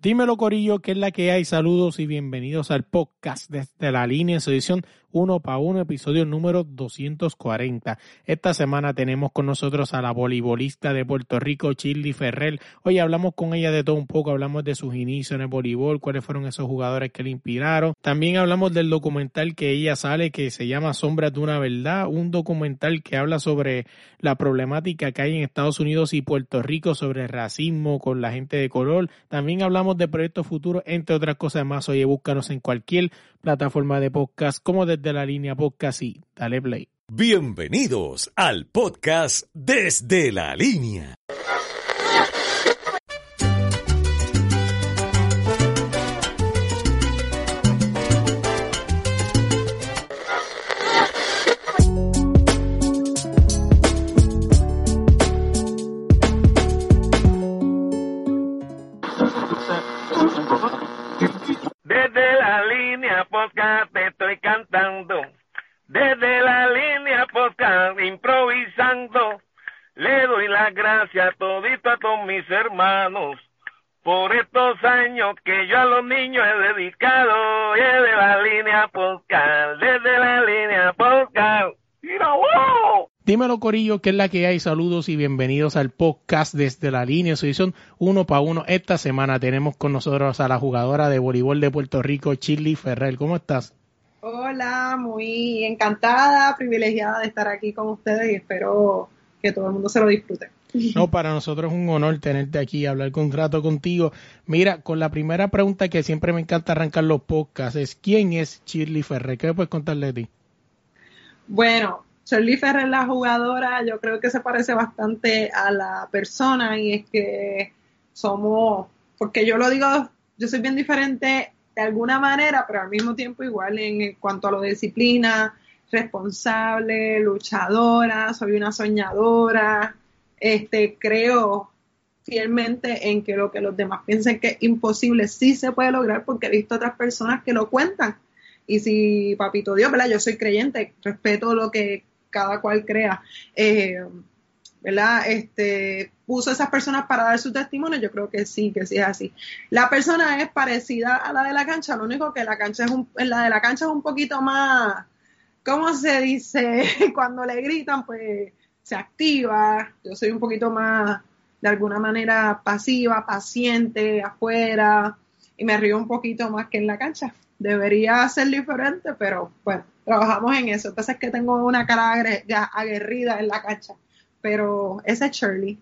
Dímelo Corillo, ¿qué es la que hay? Saludos y bienvenidos al podcast desde la línea en su edición uno para uno, episodio número 240. Esta semana tenemos con nosotros a la voleibolista de Puerto Rico, Childi Ferrer. Hoy hablamos con ella de todo un poco, hablamos de sus inicios en el voleibol, cuáles fueron esos jugadores que le inspiraron. También hablamos del documental que ella sale que se llama Sombras de una Verdad, un documental que habla sobre la problemática que hay en Estados Unidos y Puerto Rico sobre el racismo con la gente de color. También hablamos de proyectos futuros, entre otras cosas más. Oye, búscanos en cualquier plataforma de podcast como desde la línea podcast y dale play. Bienvenidos al podcast desde la línea. Desde la línea podcast te estoy cantando. Desde la línea podcast improvisando. Le doy las gracias todito a todos mis hermanos. Por estos años que yo a los niños he dedicado. Desde la línea podcast. Desde la línea podcast. ¡Mira, wow! Dímelo Corillo, ¿qué es la que hay? Saludos y bienvenidos al podcast desde la línea, su edición uno para uno. Esta semana tenemos con nosotros a la jugadora de voleibol de Puerto Rico, Chili Ferrer. ¿Cómo estás? Hola, muy encantada, privilegiada de estar aquí con ustedes y espero que todo el mundo se lo disfrute. No, para nosotros es un honor tenerte aquí y hablar con un rato contigo. Mira, con la primera pregunta que siempre me encanta arrancar los podcasts es ¿quién es Shirley Ferrer? ¿Qué me puedes contarle de ti? Bueno, Shirley Ferrer, la jugadora, yo creo que se parece bastante a la persona y es que somos, porque yo lo digo, yo soy bien diferente de alguna manera, pero al mismo tiempo igual en cuanto a lo de disciplina, responsable, luchadora, soy una soñadora, este, creo fielmente en que lo que los demás piensen que es imposible sí se puede lograr porque he visto otras personas que lo cuentan. Y si papito Dios, ¿verdad? Yo soy creyente, respeto lo que cada cual crea, eh, ¿verdad? Este, puso a esas personas para dar su testimonio, yo creo que sí, que sí es así. La persona es parecida a la de la cancha, lo único que la cancha es un, la de la cancha es un poquito más, ¿cómo se dice? Cuando le gritan, pues se activa, yo soy un poquito más, de alguna manera, pasiva, paciente, afuera, y me río un poquito más que en la cancha. Debería ser diferente, pero bueno, trabajamos en eso. Entonces es que tengo una cara aguerrida en la cancha, pero ese es Shirley.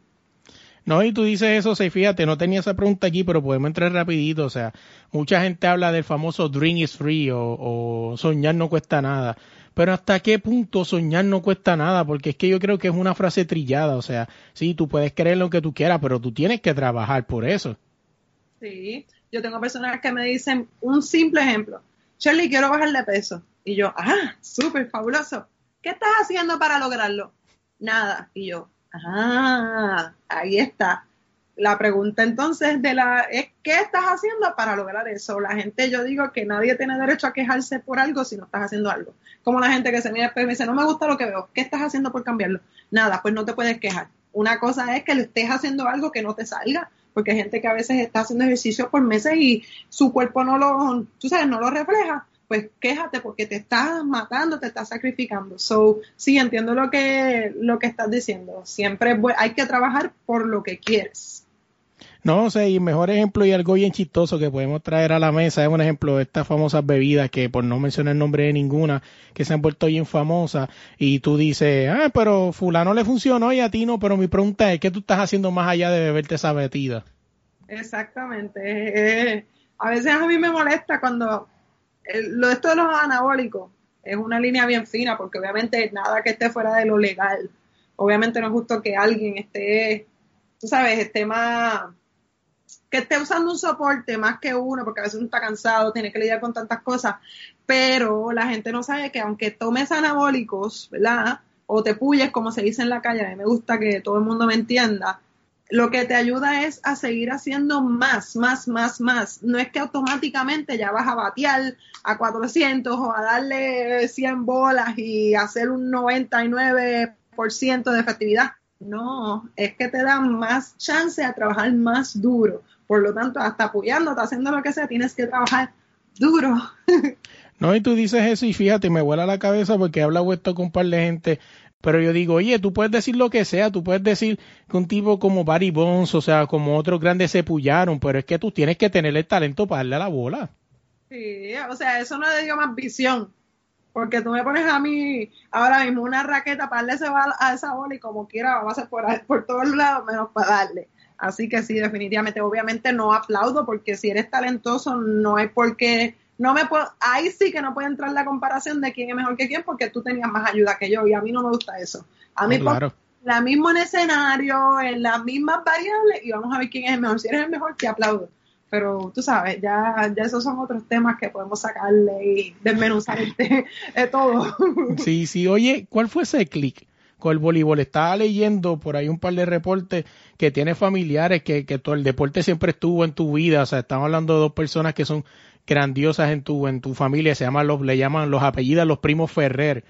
No, y tú dices eso, sí, fíjate, no tenía esa pregunta aquí, pero podemos entrar rapidito. O sea, mucha gente habla del famoso dream is free o, o, soñar no cuesta nada. Pero hasta qué punto soñar no cuesta nada, porque es que yo creo que es una frase trillada. O sea, sí, tú puedes creer lo que tú quieras, pero tú tienes que trabajar por eso. Sí, yo tengo personas que me dicen un simple ejemplo. Shirley, quiero bajar de peso. Y yo, ah, súper fabuloso. ¿Qué estás haciendo para lograrlo? Nada. Y yo, ah, ahí está. La pregunta entonces de la es ¿qué estás haciendo para lograr eso? La gente, yo digo que nadie tiene derecho a quejarse por algo si no estás haciendo algo. Como la gente que se mira y me dice, no me gusta lo que veo, ¿qué estás haciendo por cambiarlo? Nada, pues no te puedes quejar. Una cosa es que le estés haciendo algo que no te salga, porque hay gente que a veces está haciendo ejercicio por meses y su cuerpo no lo, tú sabes, no lo refleja pues quéjate porque te estás matando, te estás sacrificando. So, sí, entiendo lo que, lo que estás diciendo. Siempre hay que trabajar por lo que quieres. No, o sea, y mejor ejemplo y algo bien chistoso que podemos traer a la mesa es un ejemplo de estas famosas bebidas que, por no mencionar el nombre de ninguna, que se han vuelto bien famosas y tú dices, ah, pero fulano le funcionó y a ti no, pero mi pregunta es, ¿qué tú estás haciendo más allá de beberte esa bebida? Exactamente. Eh, a veces a mí me molesta cuando lo esto de los anabólicos es una línea bien fina porque obviamente nada que esté fuera de lo legal. Obviamente no es justo que alguien esté, tú sabes, esté más, que esté usando un soporte más que uno, porque a veces uno está cansado, tiene que lidiar con tantas cosas, pero la gente no sabe que aunque tomes anabólicos, ¿verdad? O te puyes, como se dice en la calle, a mí me gusta que todo el mundo me entienda, lo que te ayuda es a seguir haciendo más, más, más, más. No es que automáticamente ya vas a batear a 400 o a darle 100 bolas y hacer un 99% de efectividad. No, es que te dan más chance a trabajar más duro. Por lo tanto, hasta apoyándote, haciendo lo que sea, tienes que trabajar duro. No, y tú dices eso y fíjate, me vuela la cabeza porque he hablado esto con un par de gente, pero yo digo, oye, tú puedes decir lo que sea, tú puedes decir que un tipo como Barry Bonds, o sea, como otros grandes se pullaron, pero es que tú tienes que tener el talento para darle a la bola. Sí, o sea, eso no le dio más visión. Porque tú me pones a mí ahora mismo una raqueta para darle a esa bola y como quiera va a ser por, por todos lados menos para darle. Así que sí, definitivamente, obviamente no aplaudo porque si eres talentoso no hay por qué, no me puedo, ahí sí que no puede entrar la comparación de quién es mejor que quién porque tú tenías más ayuda que yo y a mí no me gusta eso. A mí claro. la mismo en escenario, en las mismas variables y vamos a ver quién es el mejor. Si eres el mejor, te aplaudo. Pero tú sabes, ya, ya esos son otros temas que podemos sacarle y desmenuzar este, de todo. Sí, sí, oye, ¿cuál fue ese clic? con el voleibol. Estaba leyendo por ahí un par de reportes que tiene familiares que, que todo el deporte siempre estuvo en tu vida. O sea, estamos hablando de dos personas que son grandiosas en tu, en tu familia. Se llaman los, le llaman los apellidos los primos Ferrer,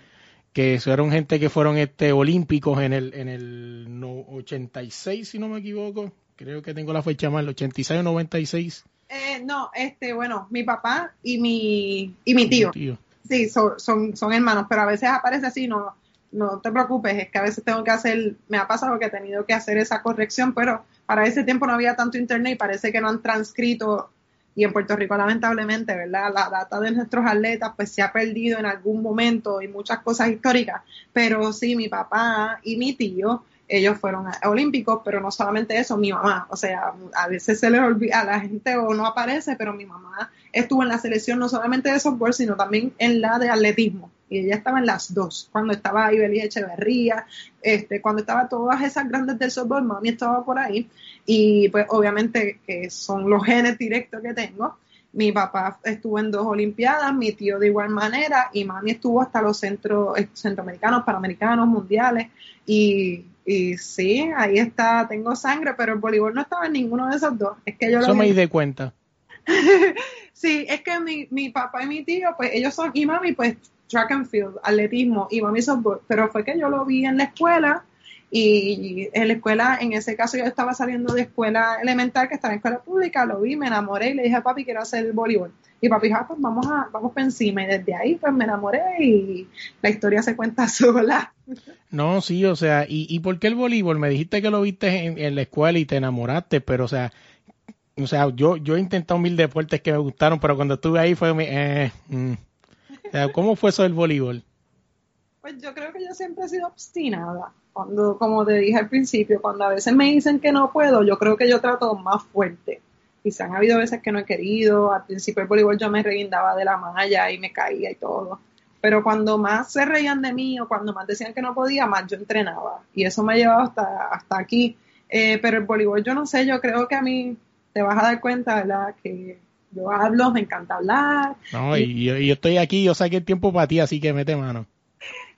que fueron gente que fueron este olímpicos en el, en el 86, si no me equivoco. Creo que tengo la fecha mal, el 86 o 96. Eh, no, este, bueno, mi papá y mi, y mi tío. tío. Sí, son, son, son hermanos, pero a veces aparece así, no, no te preocupes, es que a veces tengo que hacer, me ha pasado que he tenido que hacer esa corrección, pero para ese tiempo no había tanto internet y parece que no han transcrito y en Puerto Rico lamentablemente, ¿verdad? La data de nuestros atletas pues se ha perdido en algún momento y muchas cosas históricas, pero sí, mi papá y mi tío, ellos fueron olímpicos, pero no solamente eso, mi mamá, o sea, a veces se les olvida, a la gente o no aparece, pero mi mamá estuvo en la selección no solamente de softball, sino también en la de atletismo y ella estaba en las dos, cuando estaba Ibeli Echeverría, este, cuando estaba todas esas grandes del softball, mami estaba por ahí, y pues obviamente que son los genes directos que tengo. Mi papá estuvo en dos Olimpiadas, mi tío de igual manera, y mami estuvo hasta los centros eh, centroamericanos, panamericanos, mundiales, y, y sí, ahí está, tengo sangre, pero el voleibol no estaba en ninguno de esos dos. Es que yo Eso me di cuenta. sí, es que mi, mi papá y mi tío, pues ellos son, y mami, pues track and field, atletismo y mami softball, pero fue que yo lo vi en la escuela y en la escuela, en ese caso yo estaba saliendo de escuela elemental, que estaba en escuela pública, lo vi, me enamoré y le dije a papi quiero hacer el voleibol. Y papi dijo, ah, pues vamos a, vamos para encima. Y desde ahí pues me enamoré y la historia se cuenta sola. No, sí, o sea, ¿y, y por qué el voleibol? Me dijiste que lo viste en, la escuela y te enamoraste, pero o sea, o sea, yo, yo he intentado mil deportes que me gustaron, pero cuando estuve ahí fue, eh, mm, ¿Cómo fue eso del voleibol? Pues yo creo que yo siempre he sido obstinada. Cuando, como te dije al principio, cuando a veces me dicen que no puedo, yo creo que yo trato más fuerte. Se han habido veces que no he querido. Al principio del voleibol yo me reguindaba de la malla y me caía y todo. Pero cuando más se reían de mí o cuando más decían que no podía, más yo entrenaba. Y eso me ha llevado hasta, hasta aquí. Eh, pero el voleibol, yo no sé, yo creo que a mí te vas a dar cuenta, ¿verdad? Que yo hablo, me encanta hablar. No, y, yo, estoy aquí, yo saqué el tiempo para ti, así que mete mano.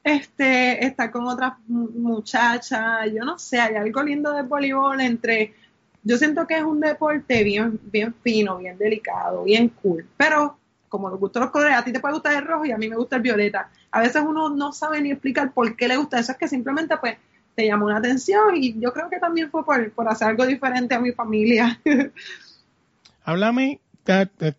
Este, estar con otras muchachas, yo no sé, hay algo lindo del voleibol entre, yo siento que es un deporte bien, bien fino, bien delicado, bien cool, pero como nos gustan los colores, a ti te puede gustar el rojo y a mí me gusta el violeta. A veces uno no sabe ni explicar por qué le gusta eso, es que simplemente pues te llamó una atención y yo creo que también fue por, por hacer algo diferente a mi familia. Háblame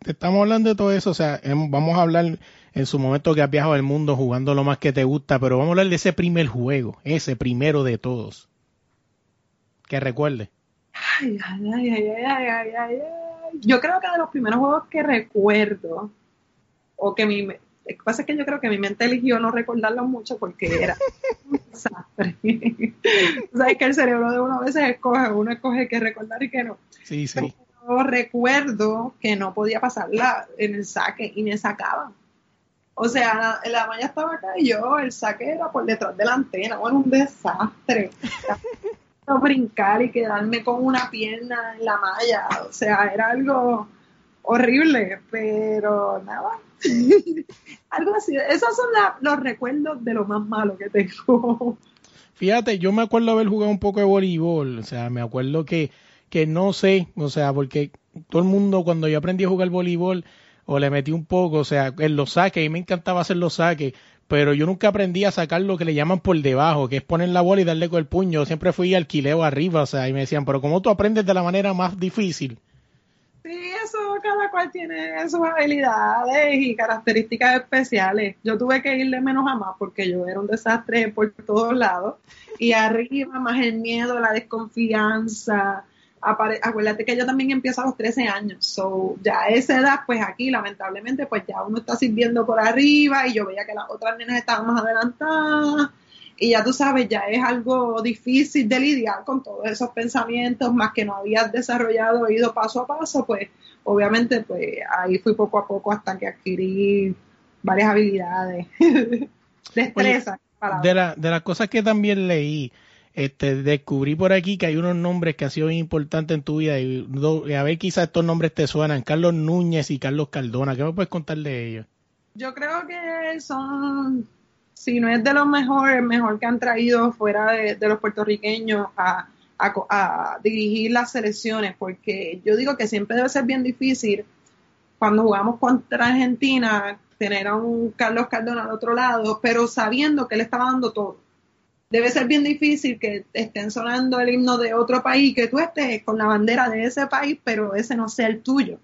estamos hablando de todo eso, o sea, vamos a hablar en su momento que has viajado el mundo jugando lo más que te gusta, pero vamos a hablar de ese primer juego, ese primero de todos. Que recuerde. Ay, ay, ay, ay, ay, ay, Yo creo que de los primeros juegos que recuerdo, o que mi, lo que pasa es que yo creo que mi mente eligió no recordarlo mucho porque era un desastre. Sabes que el cerebro de uno a veces escoge, uno escoge que recordar y que no. Sí, sí recuerdo que no podía pasarla en el saque y me sacaban. O sea, la, malla estaba acá y yo, el saque era por detrás de la antena. Bueno, un desastre. brincar y quedarme con una pierna en la malla. O sea, era algo horrible, pero nada. algo así. Esos son los recuerdos de lo más malo que tengo. Fíjate, yo me acuerdo haber jugado un poco de voleibol, o sea, me acuerdo que, que no sé, o sea, porque todo el mundo cuando yo aprendí a jugar voleibol o le metí un poco, o sea, en los saques, y me encantaba hacer los saques, pero yo nunca aprendí a sacar lo que le llaman por debajo, que es poner la bola y darle con el puño, siempre fui alquileo arriba, o sea, y me decían, pero ¿cómo tú aprendes de la manera más difícil? Sí, eso cada cual tiene sus habilidades y características especiales. Yo tuve que ir de menos a más porque yo era un desastre por todos lados. Y arriba más el miedo, la desconfianza. Acuérdate que yo también empiezo a los 13 años. So, ya a esa edad, pues aquí lamentablemente, pues ya uno está sirviendo por arriba y yo veía que las otras nenas estaban más adelantadas y ya tú sabes, ya es algo difícil de lidiar con todos esos pensamientos, más que no habías desarrollado, ido paso a paso, pues obviamente pues ahí fui poco a poco hasta que adquirí varias habilidades, destreza. de, la, de las cosas que también leí, este, descubrí por aquí que hay unos nombres que han sido importantes en tu vida y, a ver quizás estos nombres te suenan, Carlos Núñez y Carlos Cardona, ¿qué me puedes contar de ellos? Yo creo que son si no es de los mejores, mejor que han traído fuera de, los puertorriqueños a, dirigir las selecciones, porque yo digo que siempre debe ser bien difícil cuando jugamos contra Argentina tener a un Carlos Cardona al otro lado, pero sabiendo que él estaba dando todo. Debe ser bien difícil que estén sonando el himno de otro país, que tú estés con la bandera de ese país, pero ese no sea el tuyo.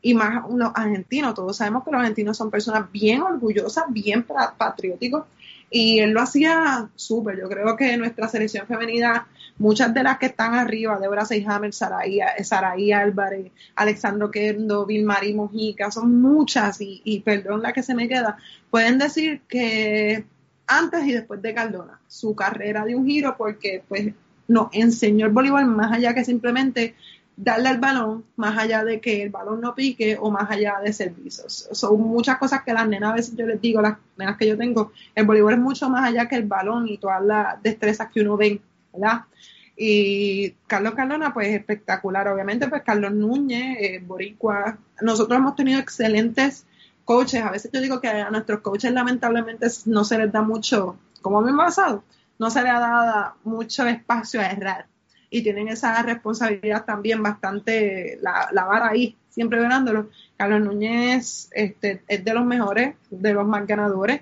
Y más los argentinos, todos sabemos que los argentinos son personas bien orgullosas, bien patrióticos, y él lo hacía súper. Yo creo que nuestra selección femenina, muchas de las que están arriba, Débora Seyhammer, Saraí, Álvarez, Alexandro Kendo, Vilmari Mojica, son muchas, y, y perdón la que se me queda, pueden decir que antes y después de Cardona, su carrera de un giro porque pues nos enseñó el voleibol más allá que simplemente darle al balón más allá de que el balón no pique o más allá de servicios. Son muchas cosas que las nenas a veces yo les digo, las nenas que yo tengo, el voleibol es mucho más allá que el balón y todas las destrezas que uno ve, ¿verdad? Y Carlos Cardona, pues espectacular, obviamente, pues Carlos Núñez, eh, Boricua, nosotros hemos tenido excelentes coaches, a veces yo digo que a nuestros coaches lamentablemente no se les da mucho, como me ha pasado, no se les ha dado mucho espacio a errar y tienen esa responsabilidad también bastante, la, vara ahí, siempre verándolo. Carlos Núñez este, es de los mejores, de los más ganadores.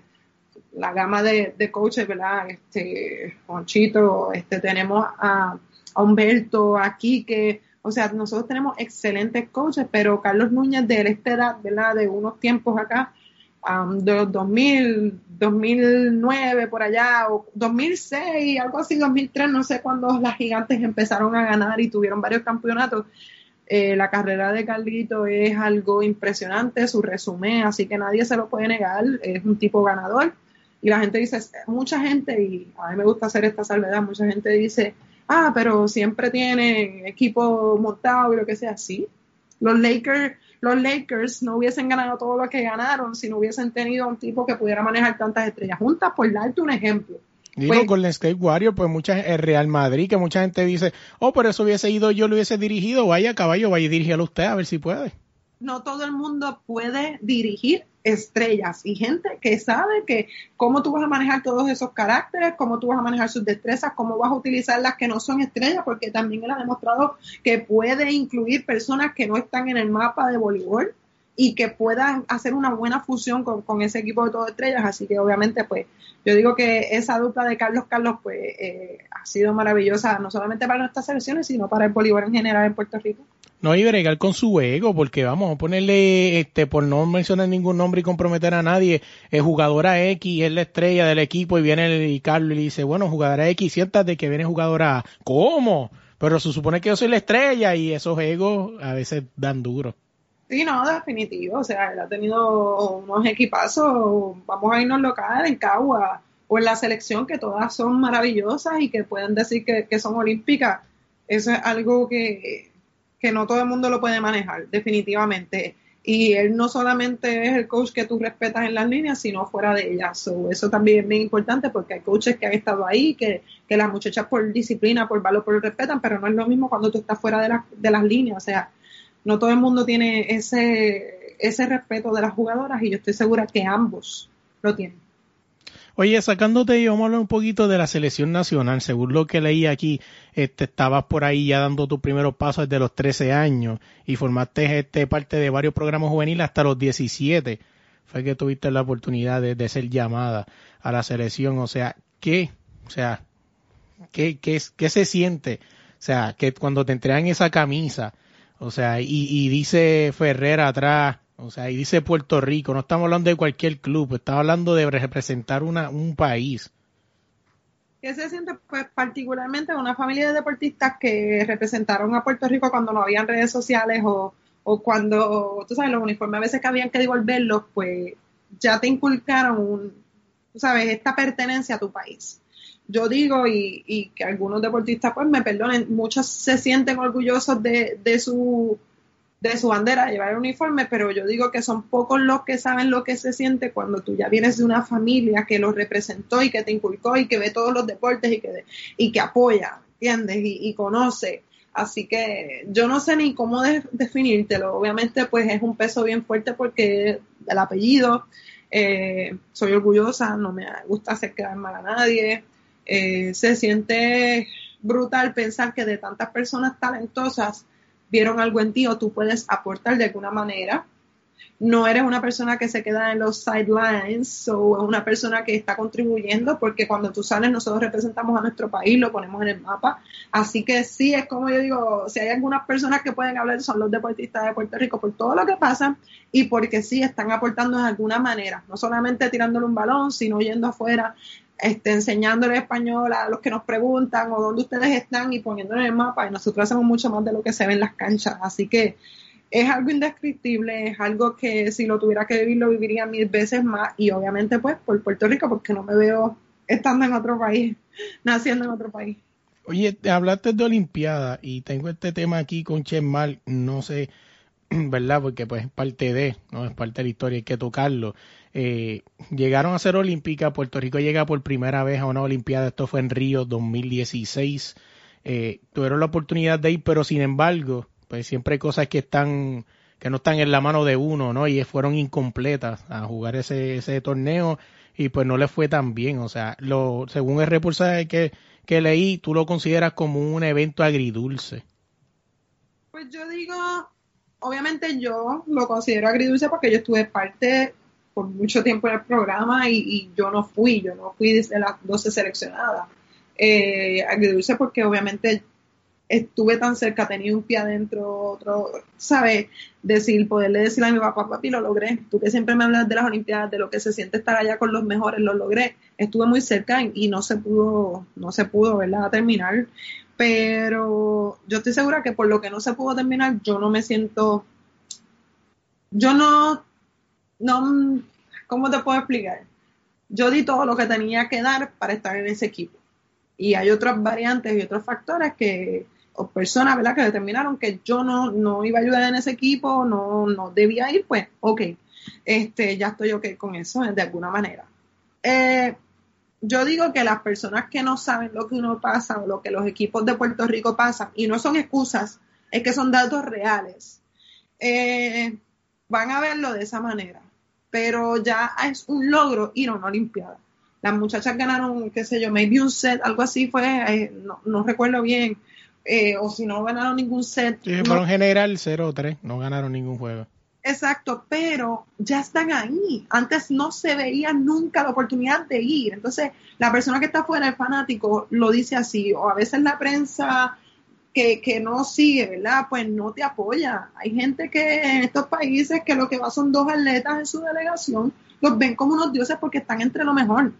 La gama de, de coaches, ¿verdad? Este, Conchito, este, tenemos a, a Humberto, aquí que, o sea, nosotros tenemos excelentes coaches, pero Carlos Núñez de esta edad, ¿verdad? De unos tiempos acá, de los 2000, 2009 por allá, o 2006, algo así, 2003, no sé cuándo las gigantes empezaron a ganar y tuvieron varios campeonatos. Eh, la carrera de Carlito es algo impresionante, su resumen, así que nadie se lo puede negar, es un tipo ganador. Y la gente dice, mucha gente, y a mí me gusta hacer esta salvedad, mucha gente dice, ah, pero siempre tienen equipo montado y lo que sea, sí. Los Lakers los Lakers no hubiesen ganado todo lo que ganaron si no hubiesen tenido un tipo que pudiera manejar tantas estrellas juntas, por darte un ejemplo. Digo, pues, con el Skate Warrior, pues mucha el Real Madrid, que mucha gente dice, oh, pero eso hubiese ido yo, lo hubiese dirigido, vaya caballo, vaya a dirigirlo usted a ver si puede. No todo el mundo puede dirigir estrellas y gente que sabe que cómo tú vas a manejar todos esos caracteres, cómo tú vas a manejar sus destrezas, cómo vas a utilizar las que no son estrellas, porque también él ha demostrado que puede incluir personas que no están en el mapa de voleibol y que puedan hacer una buena fusión con, ese equipo de todas estrellas. Así que obviamente, pues, yo digo que esa dupla de Carlos Carlos, pues, eh, ha sido maravillosa, no solamente para nuestras selecciones, sino para el voleibol en general en Puerto Rico. No, y bregar con su ego, porque vamos a ponerle, este, por no mencionar ningún nombre y comprometer a nadie, el jugadora X es la estrella del equipo y viene Carlos y dice, bueno, jugadora X, siéntate que viene jugadora A. ¿Cómo? Pero se supone que yo soy la estrella y esos egos a veces dan duro. Sí, no, definitivo. O sea, él ha tenido unos equipazos, vamos a irnos local en Cagua o en la selección, que todas son maravillosas y que pueden decir que, que son olímpicas. Eso es algo que, que no todo el mundo lo puede manejar, definitivamente. y él no solamente es el coach que tú respetas en las líneas, sino fuera de ellas. eso también es bien importante porque hay coaches que han estado ahí, que, que las muchachas por disciplina, por valor, por respetan, pero no es lo mismo cuando tú estás fuera de, de las líneas. O sea, no todo el mundo tiene ese, ese respeto de las jugadoras y yo estoy segura que ambos lo tienen. Oye, sacándote, vamos a hablar un poquito de la selección nacional. Según lo que leí aquí, este, estabas por ahí ya dando tus primeros pasos desde los 13 años y formaste este, parte de varios programas juveniles hasta los 17. Fue que tuviste la oportunidad de, ser llamada a la selección. O sea, ¿qué? O sea, ¿qué, qué, qué se siente? O sea, que cuando te entregan esa camisa, o sea, y, y dice Ferrer atrás, o sea, y dice Puerto Rico, no estamos hablando de cualquier club, estamos hablando de representar una, un país. ¿Qué se siente? Pues particularmente una familia de deportistas que representaron a Puerto Rico cuando no habían redes sociales o, o cuando, tú sabes, los uniformes a veces que habían que devolverlos, pues ya te inculcaron, un, tú sabes, esta pertenencia a tu país. Yo digo, y, y que algunos deportistas, pues me perdonen, muchos se sienten orgullosos de, de su de su bandera, llevar el uniforme, pero yo digo que son pocos los que saben lo que se siente cuando tú ya vienes de una familia que lo representó y que te inculcó y que ve todos los deportes y que, y que apoya, ¿entiendes? Y, conoce. Así que yo no sé ni cómo definírtelo. Obviamente, pues es un peso bien fuerte porque el apellido, eh, soy orgullosa, no me gusta hacer quedar mal a nadie. Eh, se siente brutal pensar que de tantas personas talentosas, vieron algo en ti o tú puedes aportar de alguna manera. No eres una persona que se queda en los sidelines o es una persona que está contribuyendo porque cuando tú sales nosotros representamos a nuestro país, lo ponemos en el mapa. Así que sí, es como yo digo, si hay algunas personas que pueden hablar son los deportistas de Puerto Rico por todo lo que pasa y porque sí están aportando de alguna manera, no solamente tirándole un balón, sino yendo afuera este, enseñándole español a los que nos preguntan o dónde ustedes están y poniéndole el mapa y nosotros hacemos mucho más de lo que se ve en las canchas. Así que es algo indescriptible, es algo que si lo tuviera que vivir lo viviría mil veces más y obviamente pues por Puerto Rico porque no me veo estando en otro país, naciendo en otro país. Oye, hablaste de Olimpiada y tengo este tema aquí con Chemal, no sé, ¿verdad? Porque pues es parte de, no es parte de la historia, hay que tocarlo. Eh, llegaron a ser olímpica, Puerto Rico llega por primera vez a una olimpiada, esto fue en Río 2016. Eh, tuvieron la oportunidad de ir, pero sin embargo, pues siempre hay cosas que están que no están en la mano de uno, ¿no? Y fueron incompletas a jugar ese, ese torneo y pues no les fue tan bien. O sea, lo, según el reportaje que, que leí, tú lo consideras como un evento agridulce. Pues yo digo, obviamente yo lo considero agridulce porque yo estuve parte por mucho tiempo en el programa y, yo no fui, yo no fui de las 12 seleccionadas. Eh, agridulce porque obviamente estuve tan cerca, tenía un pie adentro, otro, ¿sabes? Decir, poderle decir a mi papá, papi, lo logré. Tú que siempre me hablas de las Olimpiadas, de lo que se siente estar allá con los mejores, lo logré. Estuve muy cerca y no se pudo, no se pudo, ¿verdad? Terminar. Pero yo estoy segura que por lo que no se pudo terminar, yo no me siento, yo no no, ¿cómo te puedo explicar? Yo di todo lo que tenía que dar para estar en ese equipo. Y hay otras variantes y otros factores que, o personas, ¿verdad?, que determinaron que yo no, no iba a ayudar en ese equipo, no, no debía ir, pues, ok, este, ya estoy ok con eso de alguna manera. Eh, yo digo que las personas que no saben lo que uno pasa o lo que los equipos de Puerto Rico pasan, y no son excusas, es que son datos reales, eh, van a verlo de esa manera pero ya es un logro ir a una Olimpiada. Las muchachas ganaron, qué sé yo, maybe un set, algo así fue, eh, no, recuerdo bien, eh, o si no ganaron ningún set. Sí, fueron general 0-3, no ganaron ningún juego. Exacto, pero ya están ahí. Antes no se veía nunca la oportunidad de ir. Entonces, la persona que está fuera, el fanático, lo dice así, o a veces la prensa que, que no sigue, ¿verdad? Pues no te apoya. Hay gente que en estos países que lo que va son dos atletas en su delegación, los ven como unos dioses porque están entre lo mejor.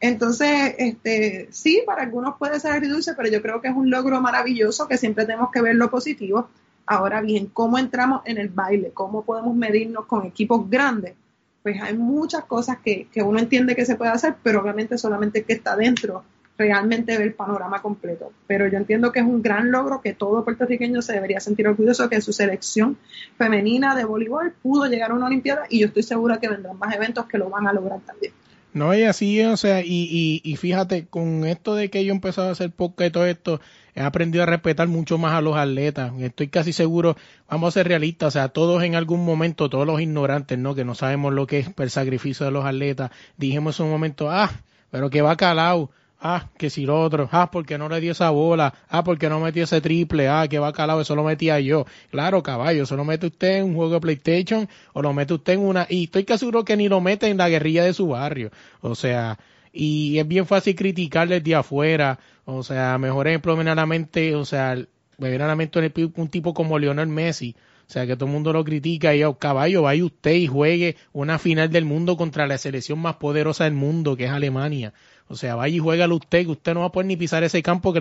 Entonces, este, sí, para algunos puede ser agridulce, pero yo creo que es un logro maravilloso que siempre tenemos que ver lo positivo. Ahora bien, ¿cómo entramos en el baile? ¿Cómo podemos medirnos con equipos grandes? Pues hay muchas cosas que, que uno entiende que se puede hacer, pero obviamente solamente el que está dentro realmente ver el panorama completo. Pero yo entiendo que es un gran logro que todo puertorriqueño se debería sentir orgulloso que su selección femenina de voleibol pudo llegar a una Olimpiada y yo estoy segura que vendrán más eventos que lo van a lograr también. No, y así, o sea, y, y, fíjate, con esto de que yo he empezado a hacer podcast y todo esto, he aprendido a respetar mucho más a los atletas. Estoy casi seguro, vamos a ser realistas, o sea, todos en algún momento, todos los ignorantes, ¿no? Que no sabemos lo que es el sacrificio de los atletas, dijimos en un momento, ah, pero que va calado Ah, que si lo otro. Ah, porque no le dio esa bola. Ah, porque no metió ese triple. Ah, que va calado, eso lo metía yo. Claro, caballo, eso lo mete usted en un juego de PlayStation o lo mete usted en una... Y estoy casi seguro que ni lo mete en la guerrilla de su barrio. O sea, y es bien fácil criticarle de afuera. O sea, mejor ejemplo, verdaderamente, o sea, verdaderamente un tipo como Lionel Messi. O sea, que todo el mundo lo critica y, oh, caballo, vaya usted y juegue una final del mundo contra la selección más poderosa del mundo, que es Alemania. O sea, vaya y juégalo usted, que usted no va a poder ni pisar ese campo, que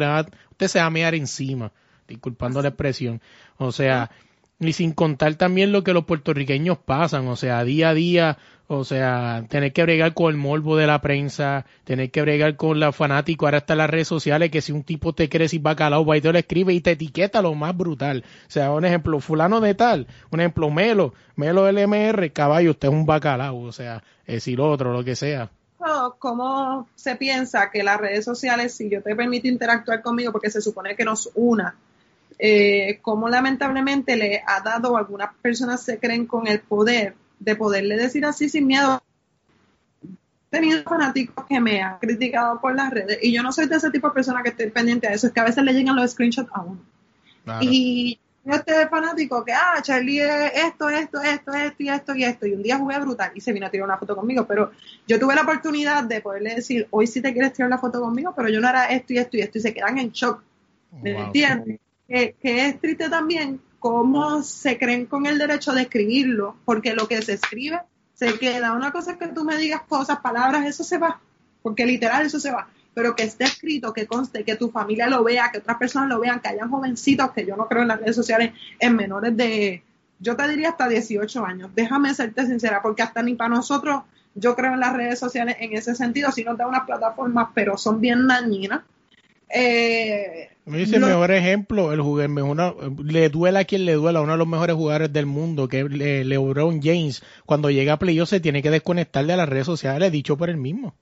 usted se va a mear encima, disculpando la expresión. O sea, y sin contar también lo que los puertorriqueños pasan, o sea, día a día, o sea, tener que bregar con el morbo de la prensa, tener que bregar con la fanático, ahora está las redes sociales, que si un tipo te cree sin bacalao, va y te lo escribe y te etiqueta lo más brutal. O sea, un ejemplo, fulano de tal, un ejemplo, Melo, Melo LMR, caballo, usted es un bacalao, o sea, es decir otro, lo que sea cómo se piensa que las redes sociales, si yo te permito interactuar conmigo, porque se supone que nos una, eh, cómo lamentablemente le ha dado, algunas personas se creen con el poder de poderle decir así sin miedo. He tenido fanáticos que me han criticado por las redes y yo no soy de ese tipo de persona que estoy pendiente de eso, es que a veces le llegan los screenshots a uno. Y este fanático que, ah, Charlie es esto, esto, esto, esto y esto y esto. Y un día jugué brutal y se vino a tirar una foto conmigo. Pero yo tuve la oportunidad de poderle decir, hoy sí te quieres tirar la foto conmigo, pero yo no era esto y esto y esto. Y se quedan en shock. ¿Me entiendes? Que, que, es triste también cómo se creen con el derecho de escribirlo, porque lo que se escribe se queda. Una cosa es que tú me digas cosas, palabras, eso se va. Porque literal eso se va pero que esté escrito, que conste, que tu familia lo vea, que otras personas lo vean, que hayan jovencitos, que yo no creo en las redes sociales, en menores de, yo te diría hasta 18 años. Déjame serte sincera, porque hasta ni para nosotros, yo creo en las redes sociales en ese sentido, si nos da unas plataformas, pero son bien dañinas. Eh, Me dice el mejor ejemplo, el jugador, le duela a quien le duela, uno de los mejores jugadores del mundo, que es LeBron James, cuando llega a playoff se tiene que desconectar de las redes sociales, dicho por él mismo.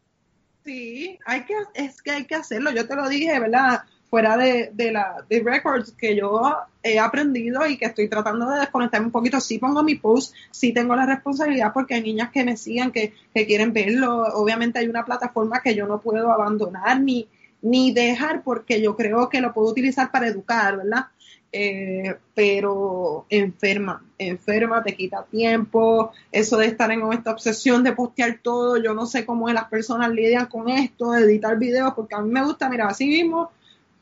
Sí, hay que, es que hay que hacerlo. Yo te lo dije, ¿verdad? Fuera de, de la de records que yo he aprendido y que estoy tratando de desconectarme un poquito. Sí pongo mi post, sí tengo la responsabilidad porque hay niñas que me sigan, que, que quieren verlo. Obviamente hay una plataforma que yo no puedo abandonar ni, ni dejar porque yo creo que lo puedo utilizar para educar, ¿verdad? Eh, pero enferma, enferma, te quita tiempo, eso de estar en esta obsesión de postear todo, yo no sé cómo las personas lidian con esto, de editar videos, porque a mí me gusta, mira, así mismo,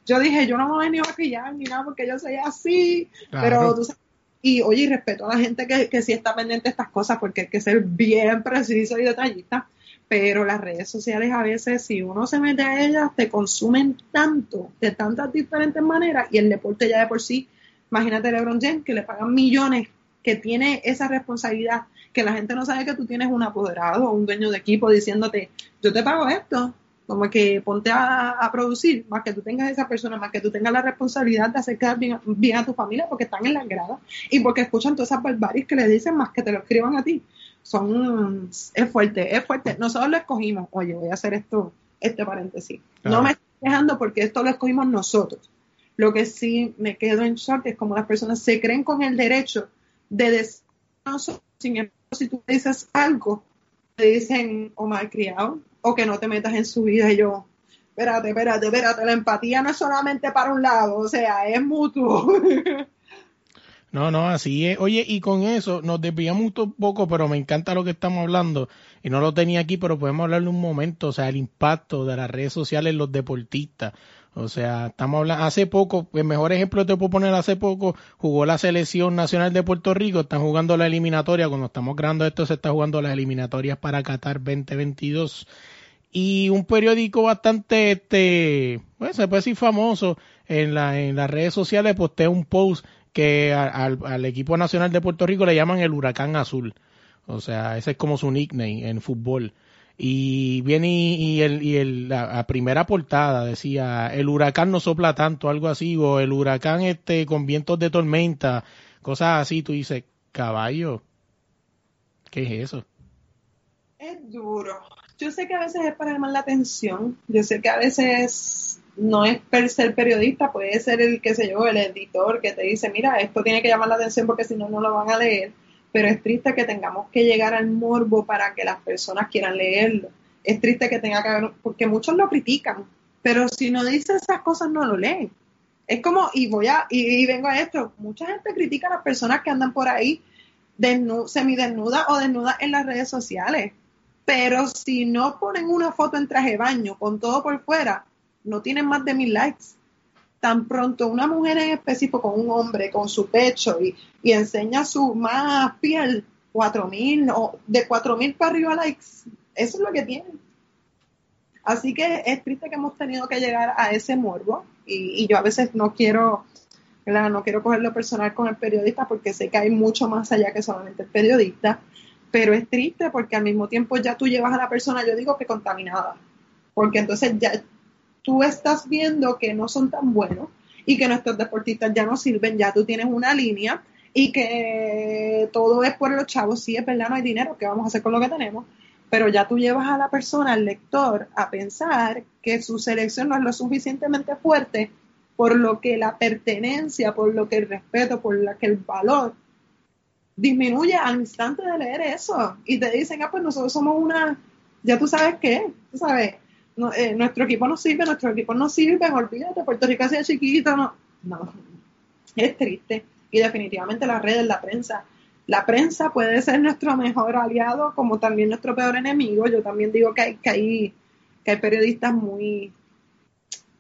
yo dije, yo no me voy ni a maquillar ni nada porque yo soy así, pero tú sabes, y oye, y respeto a la gente que, que sí está pendiente de estas cosas, porque hay que ser bien preciso y detallista, pero las redes sociales a veces, si uno se mete a ellas, te consumen tanto, de tantas diferentes maneras, y el deporte ya de por sí, imagínate LeBron James, que le pagan millones, que tiene esa responsabilidad, que la gente no sabe que tú tienes un apoderado o un dueño de equipo diciéndote, yo te pago esto, como que ponte a, producir, más que tú tengas esa persona, más que tú tengas la responsabilidad de hacer quedar bien, bien, a tu familia porque están en la grada y porque escuchan todas esas barbaries que le dicen más que te lo escriban a ti son, es fuerte, es fuerte. Nosotros lo escogimos, oye, voy a hacer esto, este paréntesis. No me estoy quejando porque esto lo escogimos nosotros. Lo que sí me quedo en shock es como las personas se creen con el derecho de decir nosotros, sin embargo, si tú dices algo, te dicen o mal criado o que no te metas en su vida. Y yo, espérate, espérate, espérate, la empatía no es solamente para un lado, o sea, es mutuo. No, no, así es. Oye, y con eso nos desviamos un poco, pero me encanta lo que estamos hablando. Y no lo tenía aquí, pero podemos hablarle un momento. O sea, el impacto de las redes sociales en los deportistas. O sea, estamos hablando, hace poco, el mejor ejemplo te puedo poner hace poco, jugó la selección nacional de Puerto Rico, están jugando la eliminatoria, cuando estamos grabando esto se está jugando las eliminatorias para Qatar 2022. Y un periódico bastante, este, se puede decir famoso en, la, en las redes sociales, postea un post que al, equipo nacional de Puerto Rico le llaman el huracán azul. O sea, ese es como su nickname en fútbol. y viene y, el, y el, la, primera portada decía el huracán no sopla tanto, algo así, o el huracán este con vientos de tormenta, cosas así, tú dices, caballo, ¿qué es eso? Es duro. Yo sé que a veces es para llamar la atención, yo sé que a veces no es ser periodista, puede ser el, que se yo, el editor que te dice, mira, esto tiene que llamar la atención porque si no, no lo van a leer pero es triste que tengamos que llegar al morbo para que las personas quieran leerlo. Es triste que tenga que haber, porque muchos lo critican, pero si no dice esas cosas no lo leen. Es como, y voy a, y, vengo a esto, mucha gente critica a las personas que andan por ahí semidesnudas o desnudas en las redes sociales, pero si no ponen una foto en traje de baño con todo por fuera, no tienen más de mil likes tan pronto una mujer en específico con un hombre con su pecho y, enseña su más piel, cuatro mil o de cuatro mil para arriba likes, eso es lo que tienen. Así que es triste que hemos tenido que llegar a ese morbo y, yo a veces no quiero, no quiero cogerlo personal con el periodista porque sé que hay mucho más allá que solamente el periodista, pero es triste porque al mismo tiempo ya tú llevas a la persona, yo digo que contaminada, porque entonces ya tú estás viendo que no son tan buenos y que nuestros deportistas ya no sirven, ya tú tienes una línea y que todo es por los chavos, sí es verdad, no hay dinero, ¿qué vamos a hacer con lo que tenemos? Pero ya tú llevas a la persona, al lector, a pensar que su selección no es lo suficientemente fuerte por lo que la pertenencia, por lo que el respeto, por lo que el valor disminuye al instante de leer eso. Y te dicen, ah, pues nosotros somos una, ya tú sabes qué, tú sabes, eh, nuestro equipo no sirve, nuestro equipo no sirve, olvídate, Puerto Rico sea chiquito, no. No, es triste. Y definitivamente las redes, la prensa. La prensa puede ser nuestro mejor aliado como también nuestro peor enemigo. Yo también digo que hay, que hay, que hay periodistas muy,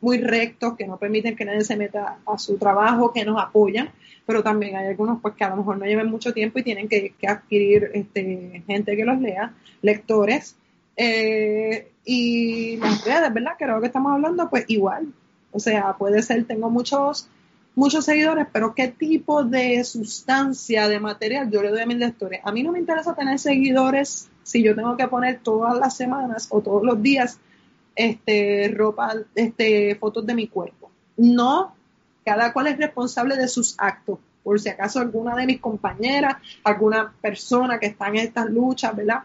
muy rectos, que no permiten que nadie se meta a su trabajo, que nos apoyan, pero también hay algunos pues que a lo mejor no lleven mucho tiempo y tienen que, que adquirir este, gente que los lea, lectores eh, y las redes, ¿verdad? Lo que estamos hablando, pues igual. O sea, puede ser, tengo muchos, muchos seguidores, pero ¿qué tipo de sustancia, de material yo le doy a mis lectores? A mí no me interesa tener seguidores si yo tengo que poner todas las semanas o todos los días este, ropa, este, fotos de mi cuerpo. No, cada cual es responsable de sus actos. Por si acaso alguna de mis compañeras, alguna persona que está en estas luchas, ¿verdad?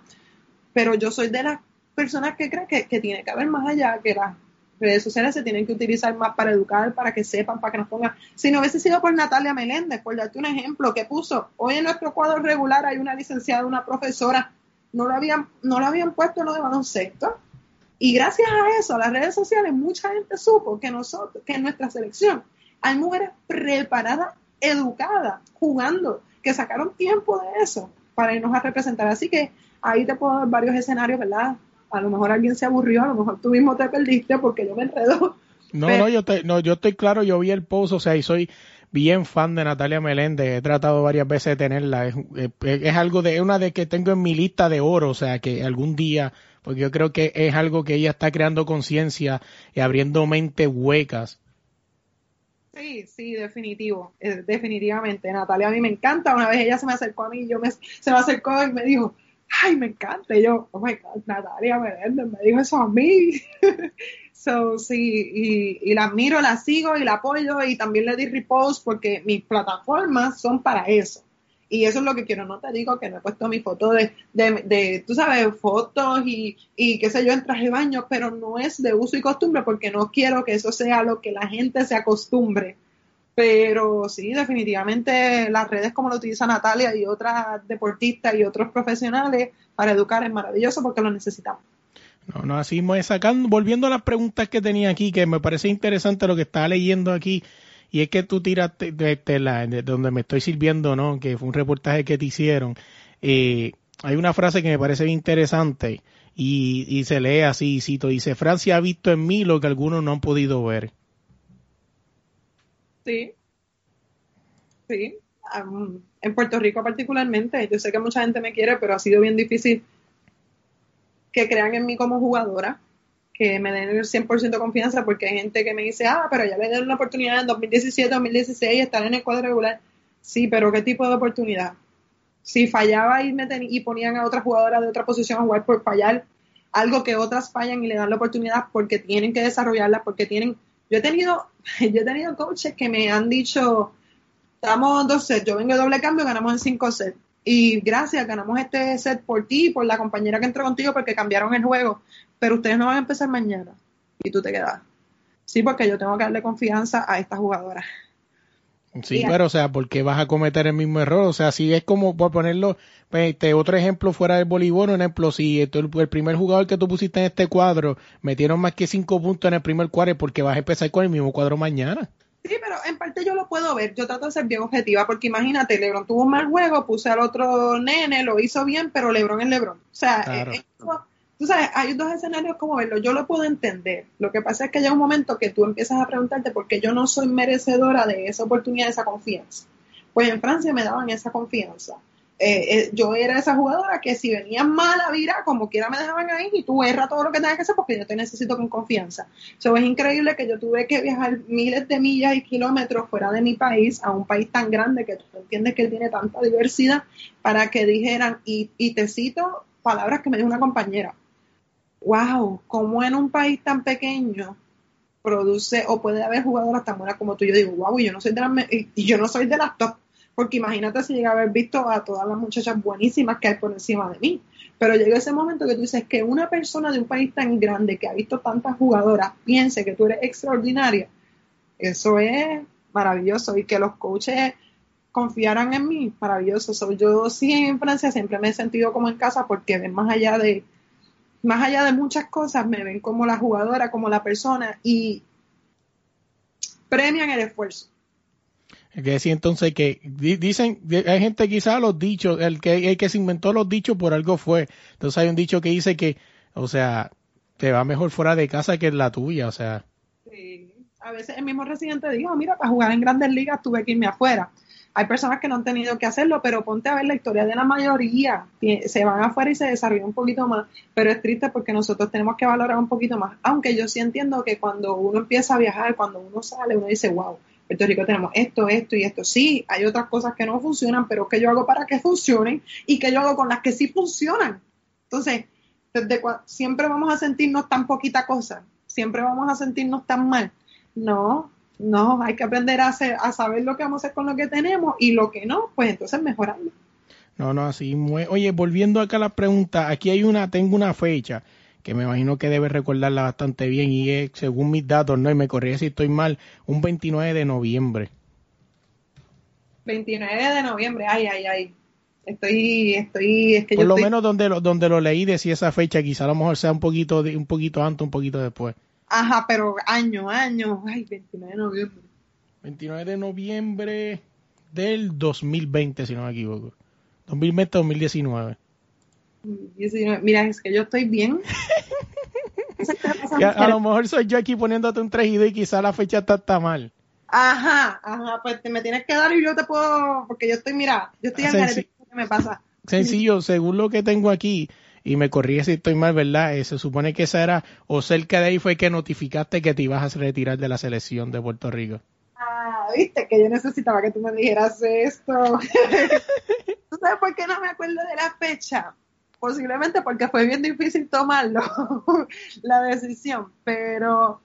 Pero yo soy de las personas que creen que, tiene que haber más allá, que las redes sociales se tienen que utilizar más para educar, para que sepan, para que nos pongan. Si no hubiese sido por Natalia Meléndez, por darte un ejemplo, que puso, hoy en nuestro cuadro regular hay una licenciada, una profesora, no lo habían, no lo habían puesto en lo de baloncesto. Y gracias a eso, a las redes sociales, mucha gente supo que nosotros, que en nuestra selección hay mujeres preparadas, educadas, jugando, que sacaron tiempo de eso para irnos a representar. Así que ahí te puedo dar varios escenarios, ¿verdad? A lo mejor alguien se aburrió, a lo mejor tú mismo te perdiste porque yo me enredo. No, no, yo no, yo estoy claro, yo vi el post, o sea, y soy bien fan de Natalia Meléndez, he tratado varias veces de tenerla, es, es, algo de, una de que tengo en mi lista de oro, o sea, que algún día, porque yo creo que es algo que ella está creando conciencia y abriendo mentes huecas. Sí, sí, definitivo, eh, definitivamente. Natalia a mí me encanta. Una vez ella se me acercó a mí, yo me, se me acercó y me dijo, ay, me encanta. Y yo, oh my God, Natalia Meléndez me dijo eso a mí. so, sí, y, y la admiro, la sigo y la apoyo y también le di repost porque mis plataformas son para eso. Y eso es lo que quiero, no te digo que no he puesto mi foto de, de, de tú sabes, fotos y, y qué sé yo en traje de baño, pero no es de uso y costumbre porque no quiero que eso sea lo que la gente se acostumbre pero sí, definitivamente las redes como lo utiliza Natalia y otras deportistas y otros profesionales para educar es maravilloso porque lo necesitamos. No, no, así me sacando, volviendo a las preguntas que tenía aquí, que me parece interesante lo que estaba leyendo aquí, y es que tú tiraste de, la, de donde me estoy sirviendo, ¿no? Que fue un reportaje que te hicieron. Eh, hay una frase que me parece interesante y, y se lee así, cito, dice, Francia ha visto en mí lo que algunos no han podido ver. Sí. Sí. en Puerto Rico particularmente, yo sé que mucha gente me quiere, pero ha sido bien difícil que crean en mí como jugadora, que me den el 100% confianza, porque hay gente que me dice, ah, pero ya le den una oportunidad en 2017, 2016, estar en el cuadro regular. Sí, pero ¿qué tipo de oportunidad? Si fallaba y, me y ponían a otra jugadora de otra posición a jugar por fallar, algo que otras fallan y le dan la oportunidad porque tienen que desarrollarla, porque tienen, yo he tenido, yo he tenido coaches que me han dicho, estamos dos sets, yo vengo de doble cambio, ganamos en cinco sets. Y gracias, ganamos este set por ti, por la compañera que entró contigo, porque cambiaron el juego. Pero ustedes no van a empezar mañana. Y tú te quedas. Sí, porque yo tengo que darle confianza a esta jugadora. Sí, pero o sea, ¿por qué vas a cometer el mismo error? O sea, si es como, por ponerlo, este, otro ejemplo fuera del voleibol, un ejemplo, si el, el, primer jugador que tú pusiste en este cuadro metieron más que cinco puntos en el primer cuadro, porque vas a empezar con el mismo cuadro mañana? Sí, pero en parte yo lo puedo ver, yo trato de ser bien objetiva, porque imagínate, Lebron tuvo un mal juego, puse al otro nene, lo hizo bien, pero Lebron es Lebron. O sea, eh, eso, tú sabes, hay dos escenarios como verlo, yo lo puedo entender. Lo que pasa es que llega un momento que tú empiezas a preguntarte por qué yo no soy merecedora de esa oportunidad, de esa confianza. Pues en Francia me daban esa confianza. Eh, eh, yo era esa jugadora que si venía mala vira, como quiera me dejaban ahí y tú erra todo lo que tengas que hacer porque yo te necesito con confianza. Eso es increíble que yo tuve que viajar miles de millas y kilómetros fuera de mi país, a un país tan grande que tú entiendes que tiene tanta diversidad, para que dijeran, y, y te cito palabras que me dijo una compañera, wow, como en un país tan pequeño produce o puede haber jugadoras tan buenas como tú. Yo digo, wow, y yo no soy de las, yo no soy de las top, porque imagínate si llega a haber visto a todas las muchachas buenísimas que hay por encima de mí. Pero llega ese momento que tú dices que una persona de un país tan grande que ha visto tantas jugadoras piense que tú eres extraordinaria, eso es maravilloso y que los coaches confiaran en mí, maravilloso. Soy yo sí en Francia siempre me he sentido como en casa porque ven más allá de más allá de muchas cosas, me ven como la jugadora, como la persona y premian el esfuerzo. Es que decir entonces que dicen, hay gente quizás los dichos, el que, el que se inventó los dichos por algo fue. Entonces hay un dicho que dice que, o sea, te va mejor fuera de casa que en la tuya, o sea. Sí. A veces el mismo residente dijo, mira, para jugar en grandes ligas tuve que irme afuera. Hay personas que no han tenido que hacerlo, pero ponte a ver la historia de la mayoría. Se van afuera y se desarrollan un poquito más, pero es triste porque nosotros tenemos que valorar un poquito más. Aunque yo sí entiendo que cuando uno empieza a viajar, cuando uno sale, uno dice, wow, Puerto Rico tenemos esto, esto y esto. Sí, hay otras cosas que no funcionan, pero ¿qué yo hago para que funcionen? ¿Y qué yo hago con las que sí funcionan? Entonces, desde siempre vamos a sentirnos tan poquita cosa, siempre vamos a sentirnos tan mal. No, no, hay que aprender a, hacer, a saber lo que vamos a hacer con lo que tenemos y lo que no, pues entonces mejorando. No, no, así. Oye, volviendo acá a la pregunta, aquí hay una, tengo una fecha que me imagino que debe recordarla bastante bien y es, según mis datos, no, y me corría si estoy mal, un 29 de noviembre. 29 de noviembre, ay, ay, ay. Estoy, estoy, es que Por lo menos donde lo, donde lo leí decía esa fecha, quizá a lo mejor sea un poquito, de, un poquito antes, un poquito después. Ajá, pero año, año, ay, 29 de noviembre. 29 de noviembre del 2020, si no me equivoco. 2020-2019. Mira, es que yo estoy bien. a, lo mejor soy yo aquí poniéndote un trejido y quizá la fecha está, está, mal. Ajá, ajá, pues te, me tienes que dar y yo te puedo, porque yo estoy, mira, yo estoy al ¿qué me pasa? Sencillo, según lo que tengo aquí, y me corrí si estoy mal, ¿verdad? Eh, se supone que esa era, o cerca de ahí fue que notificaste que te ibas a retirar de la selección de Puerto Rico. Ah, viste, que yo necesitaba que tú me dijeras esto. ¿Tú sabes por qué no me acuerdo de la fecha? Posiblemente porque fue bien difícil tomarlo, la decisión, pero,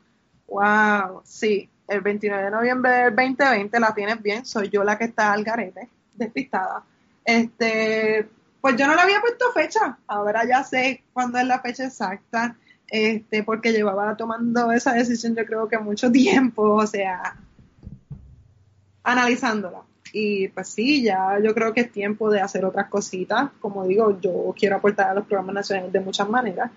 wow, sí, el 29 de noviembre del 2020 la tienes bien, soy yo la que está al garete, despistada. Este, pues yo no le había puesto fecha, ahora ya sé cuándo es la fecha exacta, este, porque llevaba tomando esa decisión yo creo que mucho tiempo, o sea, analizándola. Y pues sí, ya yo creo que es tiempo de hacer otras cositas. Como digo, yo quiero aportar a los programas nacionales de muchas maneras,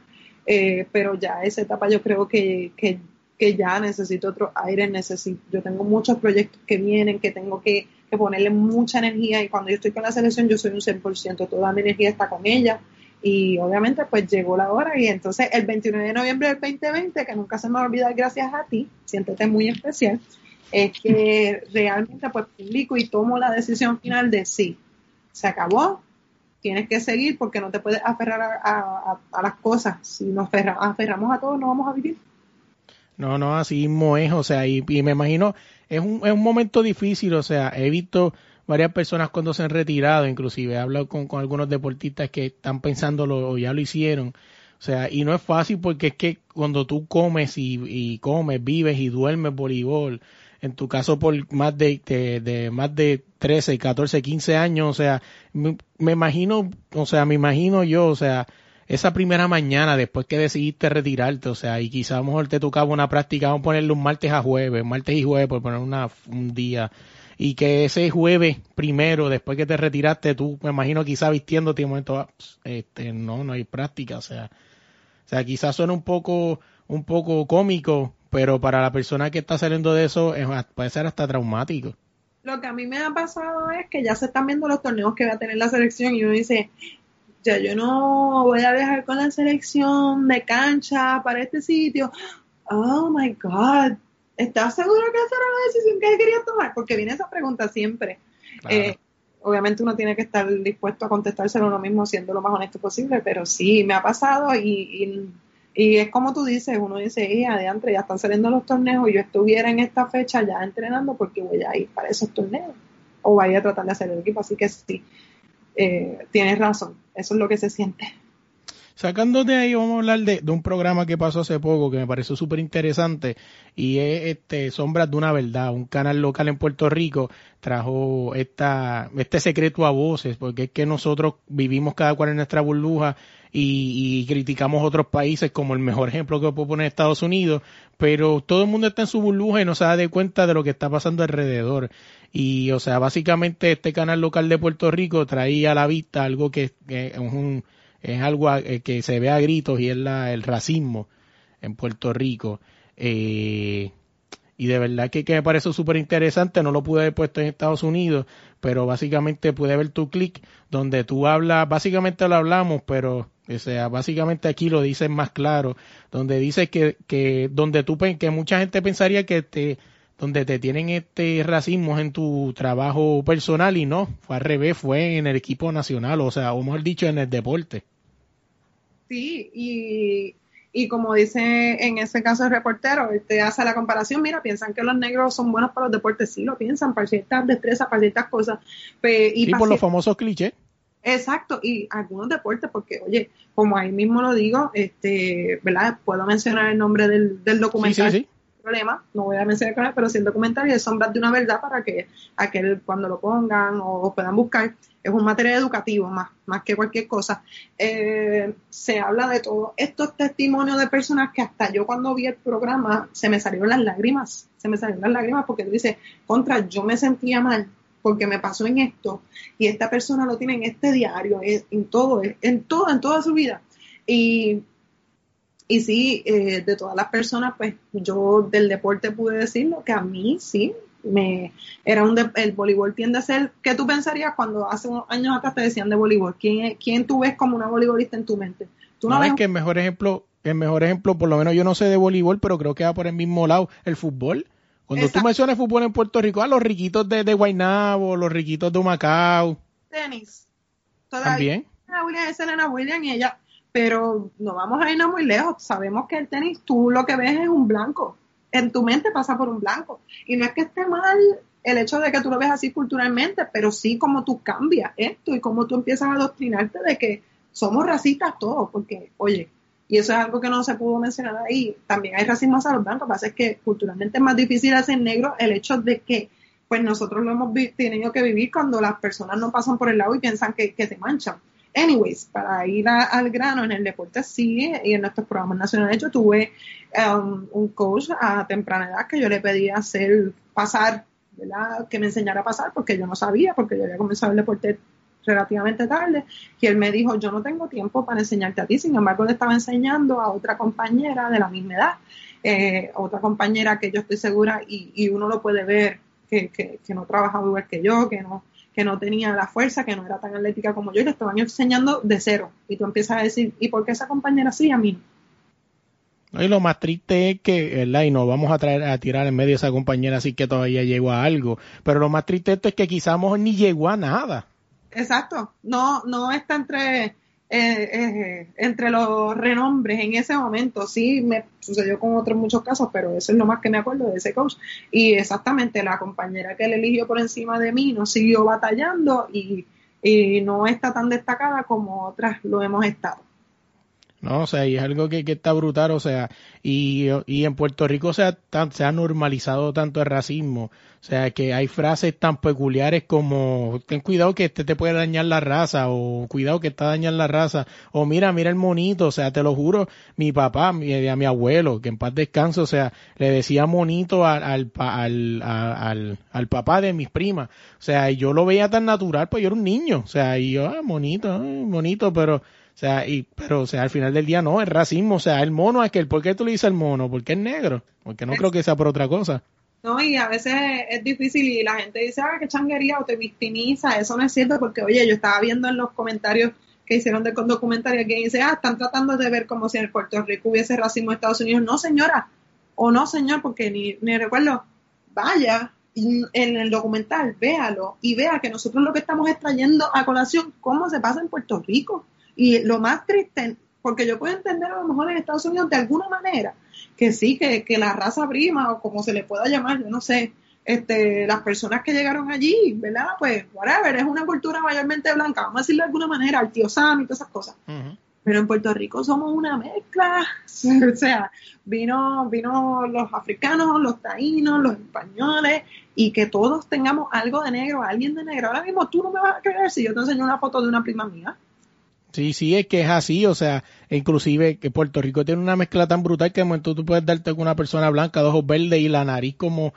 eh, pero ya esa etapa yo creo que, que, que ya necesito otro aire, necesito, yo tengo muchos proyectos que vienen, que tengo que que ponerle mucha energía y cuando yo estoy con la selección yo soy un 100%, toda mi energía está con ella y obviamente pues llegó la hora y entonces el 29 de noviembre del 2020, que nunca se me va a olvidar gracias a ti, siéntete muy especial, es que realmente pues publico y tomo la decisión final de sí, se acabó, tienes que seguir porque no te puedes aferrar a, las cosas, si nos aferramos a todo no vamos a vivir. No, no, así mismo es, o sea, y, y me imagino es un, es un momento difícil, o sea, he visto varias personas cuando se han retirado, inclusive he hablado con, con algunos deportistas que están pensándolo o ya lo hicieron. O sea, y no es fácil porque es que cuando tú comes y, y comes, vives y duermes voleibol, en tu caso por más de, de, más de 13, 14, 15 años, o sea, me, imagino, o sea, me imagino yo, o sea, esa primera mañana después que decidiste retirarte, o sea, y quizás a lo mejor te tocaba una práctica, vamos a ponerle un martes a jueves, martes y jueves por poner una, un día, y que ese jueves primero, después que te retiraste, tú, me imagino quizás vistiéndote y momento, ah, este, no, no hay práctica, o sea, o sea, quizás suena un poco, un poco cómico, pero para la persona que está saliendo de eso es, puede ser hasta traumático. Lo que a mí me ha pasado es que ya se están viendo los torneos que va a tener la selección y uno dice, ya yo no voy a viajar con la selección de cancha para este sitio. Oh my God, ¿estás seguro que esa era la decisión que quería tomar? Porque viene esa pregunta siempre. Eh, obviamente uno tiene que estar dispuesto a contestárselo uno mismo siendo lo más honesto posible, pero sí, me ha pasado y, y, es como tú dices, uno dice, hija, de antes ya están saliendo los torneos y yo estuviera en esta fecha ya entrenando porque voy a ir para esos torneos o vaya a tratar de hacer el equipo, así que sí, eh, tienes razón, eso es lo que se siente. Sacando de ahí, vamos a hablar de, un programa que pasó hace poco que me pareció súper interesante y es este Sombras de una Verdad, un canal local en Puerto Rico trajo esta, este secreto a voces, porque es que nosotros vivimos cada cual en nuestra burbuja y, y, criticamos otros países como el mejor ejemplo que puedo poner Estados Unidos, pero todo el mundo está en su burbuja y no se da de cuenta de lo que está pasando alrededor. Y, o sea, básicamente este canal local de Puerto Rico traía a la vista algo que, es un es algo eh, que se ve a gritos y es la, el racismo en Puerto Rico. Eh, y de verdad que, me parece súper interesante, no lo pude haber puesto en Estados Unidos, pero básicamente pude ver tu clic donde tú hablas, básicamente lo hablamos, pero o sea, básicamente aquí lo dices más claro, donde dices que, que donde tú que mucha gente pensaría que te donde te tienen este racismo en tu trabajo personal y no, fue al revés, fue en el equipo nacional, o sea, o mejor dicho, en el deporte. Sí, y, y como dice en ese caso el reportero, te hace la comparación, mira, piensan que los negros son buenos para los deportes, sí lo piensan, para ciertas destrezas, para ciertas cosas. y por los famosos clichés. Exacto, y algunos deportes, porque oye, como ahí mismo lo digo, este, ¿verdad? Puedo mencionar el nombre del, del documental. Sí, sí, sí problema, no voy a mencionar con él, pero siendo comentario de Sombras de una Verdad para que aquel cuando lo pongan o puedan buscar, es un material educativo más, más que cualquier cosa. Eh, se habla de todos estos testimonios de personas que hasta yo cuando vi el programa se me salieron las lágrimas, se me salieron las lágrimas porque dice, contra, yo me sentía mal porque me pasó en esto y esta persona lo tiene en este diario, en todo, en todo, en toda su vida. Y y sí, eh, de todas las personas, pues yo del deporte pude decirlo, que a mí sí, me era un el voleibol tiende a ser, ¿qué tú pensarías cuando hace unos años atrás te decían de voleibol? ¿Quién, quién tú ves como una voleibolista en tu mente? ¿Tú no, ves que el mejor ejemplo, el mejor ejemplo, por lo menos yo no sé de voleibol, pero creo que va por el mismo lado, el fútbol. Cuando tú mencionas fútbol en Puerto Rico, a los riquitos de, de Guaynabo, los riquitos de Macao. Tenis. También. William es Elena William y ella pero no vamos a irnos muy lejos. Sabemos que el tenis, tú lo que ves es un blanco. En tu mente pasa por un blanco. Y no es que esté mal el hecho de que tú lo ves así culturalmente, pero sí como tú cambias esto y como tú empiezas a adoctrinarte de que somos racistas todos, porque, oye, y eso es algo que no se pudo mencionar ahí, también hay racismo hacia los blancos, lo que pasa es que culturalmente es más difícil hacer negro el hecho de que pues nosotros lo hemos tenido que vivir cuando las personas no pasan por el lado y piensan que, que se manchan. Anyways, para ir al grano en el deporte sí, y en nuestros programas nacionales yo tuve um, un coach a temprana edad que yo le pedí hacer pasar, ¿verdad? Que me enseñara a pasar porque yo no sabía, porque yo había comenzado el deporte relativamente tarde, y él me dijo, yo no tengo tiempo para enseñarte a ti, sin embargo le estaba enseñando a otra compañera de la misma edad, eh, otra compañera que yo estoy segura y, y uno lo puede ver que, que, que no trabajaba igual que yo, que no, que no tenía la fuerza, que no era tan atlética como yo, y le estaban enseñando de cero. Y tú empiezas a decir, ¿y por qué esa compañera sí a mí? Y lo más triste es que, ¿verdad? Y nos vamos a traer a tirar en medio a esa compañera así que todavía llegó a algo. Pero lo más triste es que quizás ni llegó a nada. Exacto. No, no está entre eh, eh, entre los renombres en ese momento. Sí, me sucedió con otros muchos casos, pero eso es lo más que me acuerdo de ese coach. Y exactamente la compañera que él eligió por encima de mí no siguió batallando y, no está tan destacada como otras lo hemos estado. ¿No? O sea, y es algo que, que está brutal, o sea, y, y en Puerto Rico o sea, se ha normalizado tanto el racismo, o sea, que hay frases tan peculiares como, ten cuidado que este te puede dañar la raza, o cuidado que está dañando la raza, o mira, mira el monito, o sea, te lo juro, mi papá, mi, a mi abuelo, que en paz descanso, o sea, le decía monito al, al, al, al, al papá de mis primas, o sea, y yo lo veía tan natural, pues yo era un niño, o sea, y yo, ah, monito, monito, pero o sea, y, pero, o sea, al final del día no, es racismo. O sea, el mono es que, ¿por qué tú le dices al mono? Porque es negro. Porque no creo que sea por otra cosa. No, y a veces es difícil y la gente dice, ah, qué changuería o te victimiza. Eso no es cierto porque, oye, yo estaba viendo en los comentarios que hicieron de documentario que dice, ah, están tratando de ver como si en Puerto Rico hubiese racismo en Estados Unidos. No, señora. O no, señor, porque ni, ni recuerdo. Vaya en el documental, véalo y vea que nosotros lo que estamos extrayendo a colación, cómo se pasa en Puerto Rico. Y lo más triste, porque yo puedo entender a lo mejor en Estados Unidos de alguna manera que sí, que, que la raza prima o como se le pueda llamar, yo no sé, este, las personas que llegaron allí, ¿verdad? Pues, whatever, es una cultura mayormente blanca, vamos a decirlo de alguna manera, el tío Sam y todas esas cosas. Pero en Puerto Rico somos una mezcla, o sea, vino, vino los africanos, los taínos, los españoles, y que todos tengamos algo de negro, alguien de negro. Ahora mismo tú no me vas a creer si yo te enseño una foto de una prima mía. Sí, sí, es que es así, o sea, inclusive que Puerto Rico tiene una mezcla tan brutal que de momento tú puedes darte con una persona blanca de ojos verdes y la nariz como,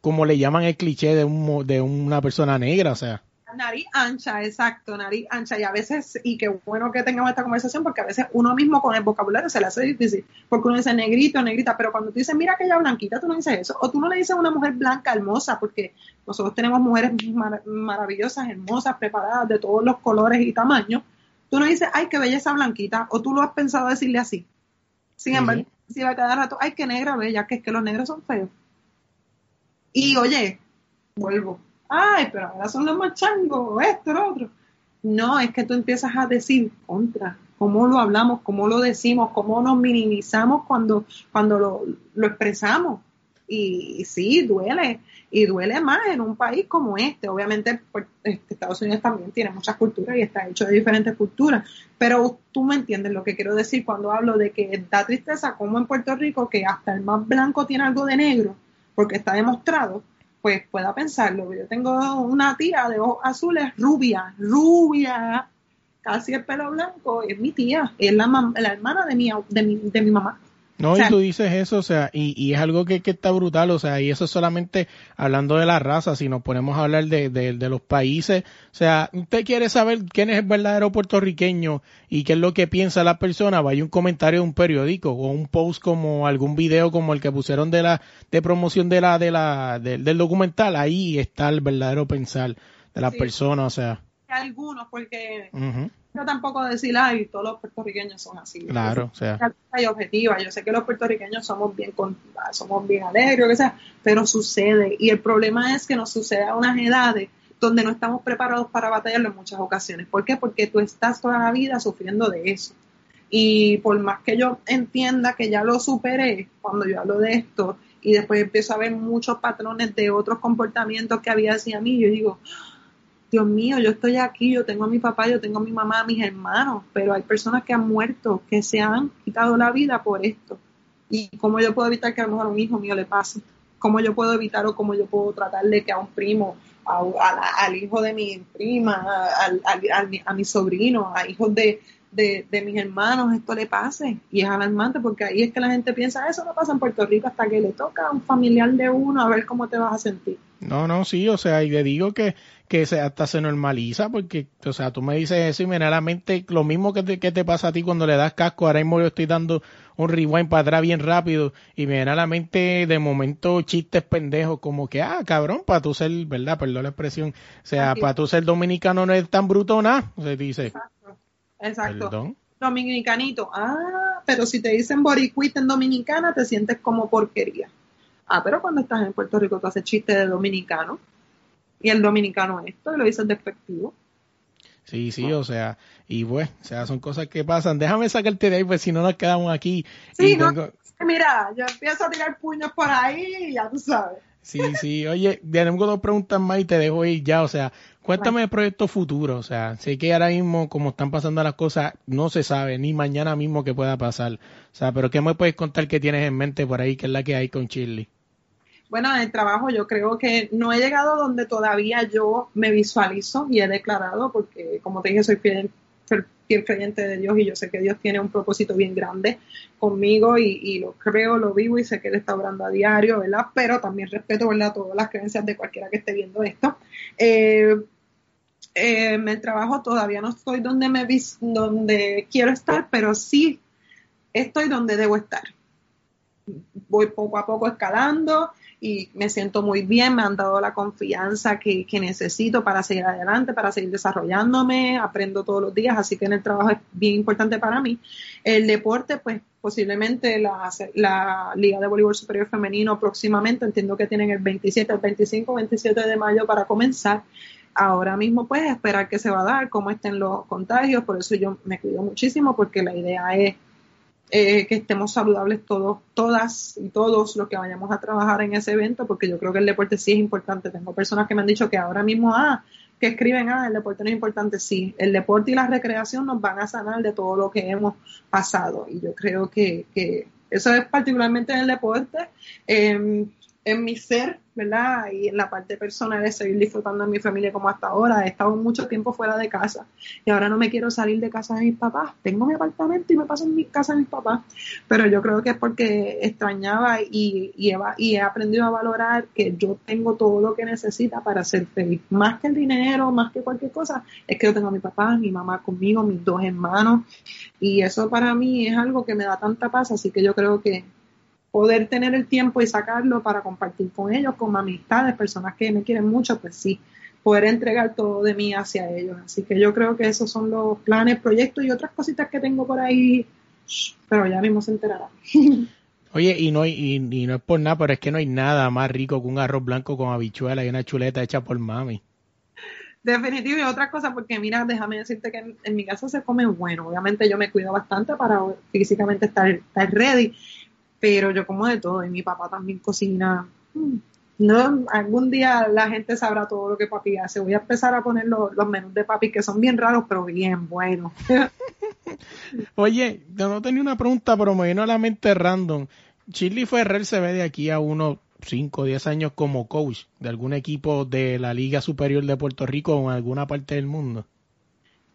como le llaman el cliché de, un, de una persona negra, o sea. Nariz ancha, exacto, nariz ancha. Y a veces, y qué bueno que tengamos esta conversación, porque a veces uno mismo con el vocabulario se le hace difícil, porque uno dice negrito, negrita, pero cuando tú dices, mira aquella blanquita, tú no dices eso, o tú no le dices a una mujer blanca, hermosa, porque nosotros tenemos mujeres maravillosas, hermosas, preparadas de todos los colores y tamaños, Tú no dices, ay, qué belleza blanquita, o tú lo has pensado decirle así. Sin embargo, si va a quedar rato, ay, qué negra bella, que es que los negros son feos. Y oye, vuelvo, ay, pero ahora son los machangos, esto, lo otro. No, es que tú empiezas a decir contra, cómo lo hablamos, cómo lo decimos, cómo nos minimizamos cuando, cuando lo, lo expresamos. Y sí, duele, y duele más en un país como este. Obviamente, pues, este, Estados Unidos también tiene muchas culturas y está hecho de diferentes culturas, pero tú me entiendes lo que quiero decir cuando hablo de que da tristeza como en Puerto Rico, que hasta el más blanco tiene algo de negro, porque está demostrado, pues pueda pensarlo. Yo tengo una tía de ojos azules, rubia, rubia, casi el pelo blanco, es mi tía, es la, la hermana de mi, de mi, de mi mamá. No, y tú dices eso, o sea, y, y es algo que, que, está brutal, o sea, y eso solamente hablando de la raza, si nos ponemos a hablar de, de, de, los países, o sea, usted quiere saber quién es el verdadero puertorriqueño y qué es lo que piensa la persona, vaya un comentario de un periódico o un post como algún video como el que pusieron de la, de promoción de la, de la, del documental, ahí está el verdadero pensar de la persona, o sea. Algunos, porque tampoco decir, ay, todos los puertorriqueños son así. Claro, o sea. Hay objetiva. Yo sé que los puertorriqueños somos bien, somos bien alegres, que sea, pero sucede. Y el problema es que nos sucede a unas edades donde no estamos preparados para batallarlo en muchas ocasiones. ¿Por qué? Porque tú estás toda la vida sufriendo de eso. Y por más que yo entienda que ya lo superé cuando yo hablo de esto y después empiezo a ver muchos patrones de otros comportamientos que había hacia mí, yo digo, Dios mío, yo estoy aquí, yo tengo a mi papá, yo tengo a mi mamá, a mis hermanos, pero hay personas que han muerto, que se han quitado la vida por esto. ¿Y cómo yo puedo evitar que a lo mejor a un hijo mío le pase? ¿Cómo yo puedo evitar o cómo yo puedo tratarle que a un primo, al hijo de mi prima, a mi sobrino, a hijos de, de, de, mis hermanos esto le pase. Y es alarmante porque ahí es que la gente piensa, eso no pasa en Puerto Rico hasta que le toca a un familiar de uno a ver cómo te vas a sentir. No, no, sí, o sea, y le digo que que se, hasta se normaliza, porque, o sea, tú me dices eso y me da la mente lo mismo que te, que te pasa a ti cuando le das casco, ahora mismo yo estoy dando un rewind para atrás bien rápido y me da la mente de momento chistes pendejos como que, ah, cabrón, para tú ser, ¿verdad? Perdón la expresión, o sea, para tú ser dominicano no es tan bruto nada, se dice. Exacto, exacto. Dominicanito, ah, pero si te dicen boricuita en dominicana te sientes como porquería. Ah, pero cuando estás en Puerto Rico tú haces chistes de dominicano y el dominicano esto, y lo dices despectivo. Sí, sí, o sea, y pues, o sea, son cosas que pasan. Déjame sacarte de ahí, pues si no nos quedamos aquí. Sí, no, mira, yo empiezo a tirar puños por ahí y ya tú sabes. Sí, sí, oye, tengo dos preguntas más y te dejo ir ya, o sea, cuéntame el proyecto futuro, o sea, sé que ahora mismo, como están pasando las cosas, no se sabe, ni mañana mismo que pueda pasar, o sea, pero ¿qué me puedes contar que tienes en mente por ahí, que es la que hay con Chile? Bueno, en el trabajo yo creo que no he llegado donde todavía yo me visualizo y he declarado, porque como te dije, soy fiel, fiel creyente de Dios y yo sé que Dios tiene un propósito bien grande conmigo y, lo creo, lo vivo y sé que Él está orando a diario, ¿verdad? Pero también respeto, ¿verdad? Todas las creencias de cualquiera que esté viendo esto. Eh, eh, en el trabajo todavía no estoy donde me donde quiero estar, pero sí estoy donde debo estar. Voy poco a poco escalando, y me siento muy bien, me han dado la confianza que, necesito para seguir adelante, para seguir desarrollándome, aprendo todos los días, así que en el trabajo es bien importante para mí. El deporte, pues posiblemente la, la Liga de Voleibol Superior Femenino próximamente, entiendo que tienen el 27, el 25, 27 de mayo para comenzar. Ahora mismo, pues, esperar que se va a dar, cómo estén los contagios, por eso yo me cuido muchísimo, porque la idea es eh, que estemos saludables todos, todas y todos los que vayamos a trabajar en ese evento, porque yo creo que el deporte sí es importante. Tengo personas que me han dicho que ahora mismo, ah, que escriben, ah, el deporte no es importante. Sí, el deporte y la recreación nos van a sanar de todo lo que hemos pasado. Y yo creo que, que eso es particularmente en el deporte. en mi ser, ¿verdad? Y en la parte personal de seguir disfrutando de mi familia como hasta ahora. He estado mucho tiempo fuera de casa y ahora no me quiero salir de casa de mis papás. Tengo mi apartamento y me paso en mi casa de mis papás, pero yo creo que es porque extrañaba y, y, he, aprendido a valorar que yo tengo todo lo que necesita para ser feliz. Más que el dinero, más que cualquier cosa, es que yo tengo a mi papá, mi mamá conmigo, mis dos hermanos y eso para mí es algo que me da tanta paz, así que yo creo que poder tener el tiempo y sacarlo para compartir con ellos, con amistades, personas que me quieren mucho, pues sí, poder entregar todo de mí hacia ellos. Así que yo creo que esos son los planes, proyectos y otras cositas que tengo por ahí, pero ya mismo se enterarán. Oye, y no, y, no es por nada, pero es que no hay nada más rico que un arroz blanco con habichuela y una chuleta hecha por mami. Definitivo y otra cosa, porque mira, déjame decirte que en, mi casa se come bueno. Obviamente yo me cuido bastante para físicamente estar, estar ready pero yo como de todo y mi papá también cocina. Mm, no, algún día la gente sabrá todo lo que papi hace. Voy a empezar a poner los, menús de papi que son bien raros, pero bien buenos. Oye, yo no tenía una pregunta, pero me vino a la mente random. Chili Ferrer se ve de aquí a unos 5 o 10 años como coach de algún equipo de la Liga Superior de Puerto Rico o en alguna parte del mundo.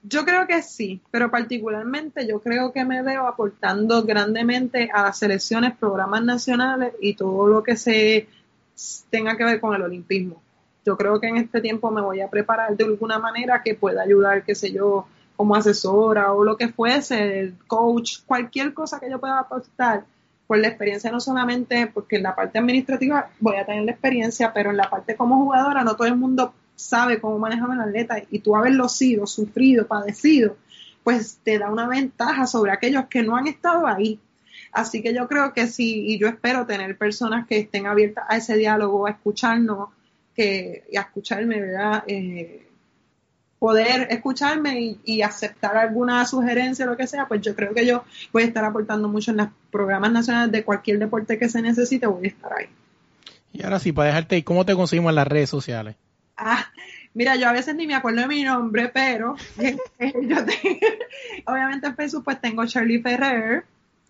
Yo creo que sí, pero particularmente yo creo que me veo aportando grandemente a las selecciones, programas nacionales y todo lo que se tenga que ver con el olimpismo. Yo creo que en este tiempo me voy a preparar de alguna manera que pueda ayudar, qué sé yo, como asesora o lo que fuese, coach, cualquier cosa que yo pueda aportar por la experiencia no solamente porque en la parte administrativa voy a tener la experiencia, pero en la parte como jugadora no todo el mundo sabe cómo manejar un atleta y tú haberlo sido, sufrido, padecido, pues te da una ventaja sobre aquellos que no han estado ahí. Así que yo creo que sí, y yo espero tener personas que estén abiertas a ese diálogo, a escucharnos, que, y a escucharme, ¿verdad? Eh, poder escucharme y, aceptar alguna sugerencia, lo que sea, pues yo creo que yo voy a estar aportando mucho en los programas nacionales de cualquier deporte que se necesite, voy a estar ahí. Y ahora sí, para dejarte, ¿y cómo te conseguimos en las redes sociales? Ah, mira, yo a veces ni me acuerdo de mi nombre, pero yo tengo, obviamente en Facebook pues tengo Charlie Ferrer,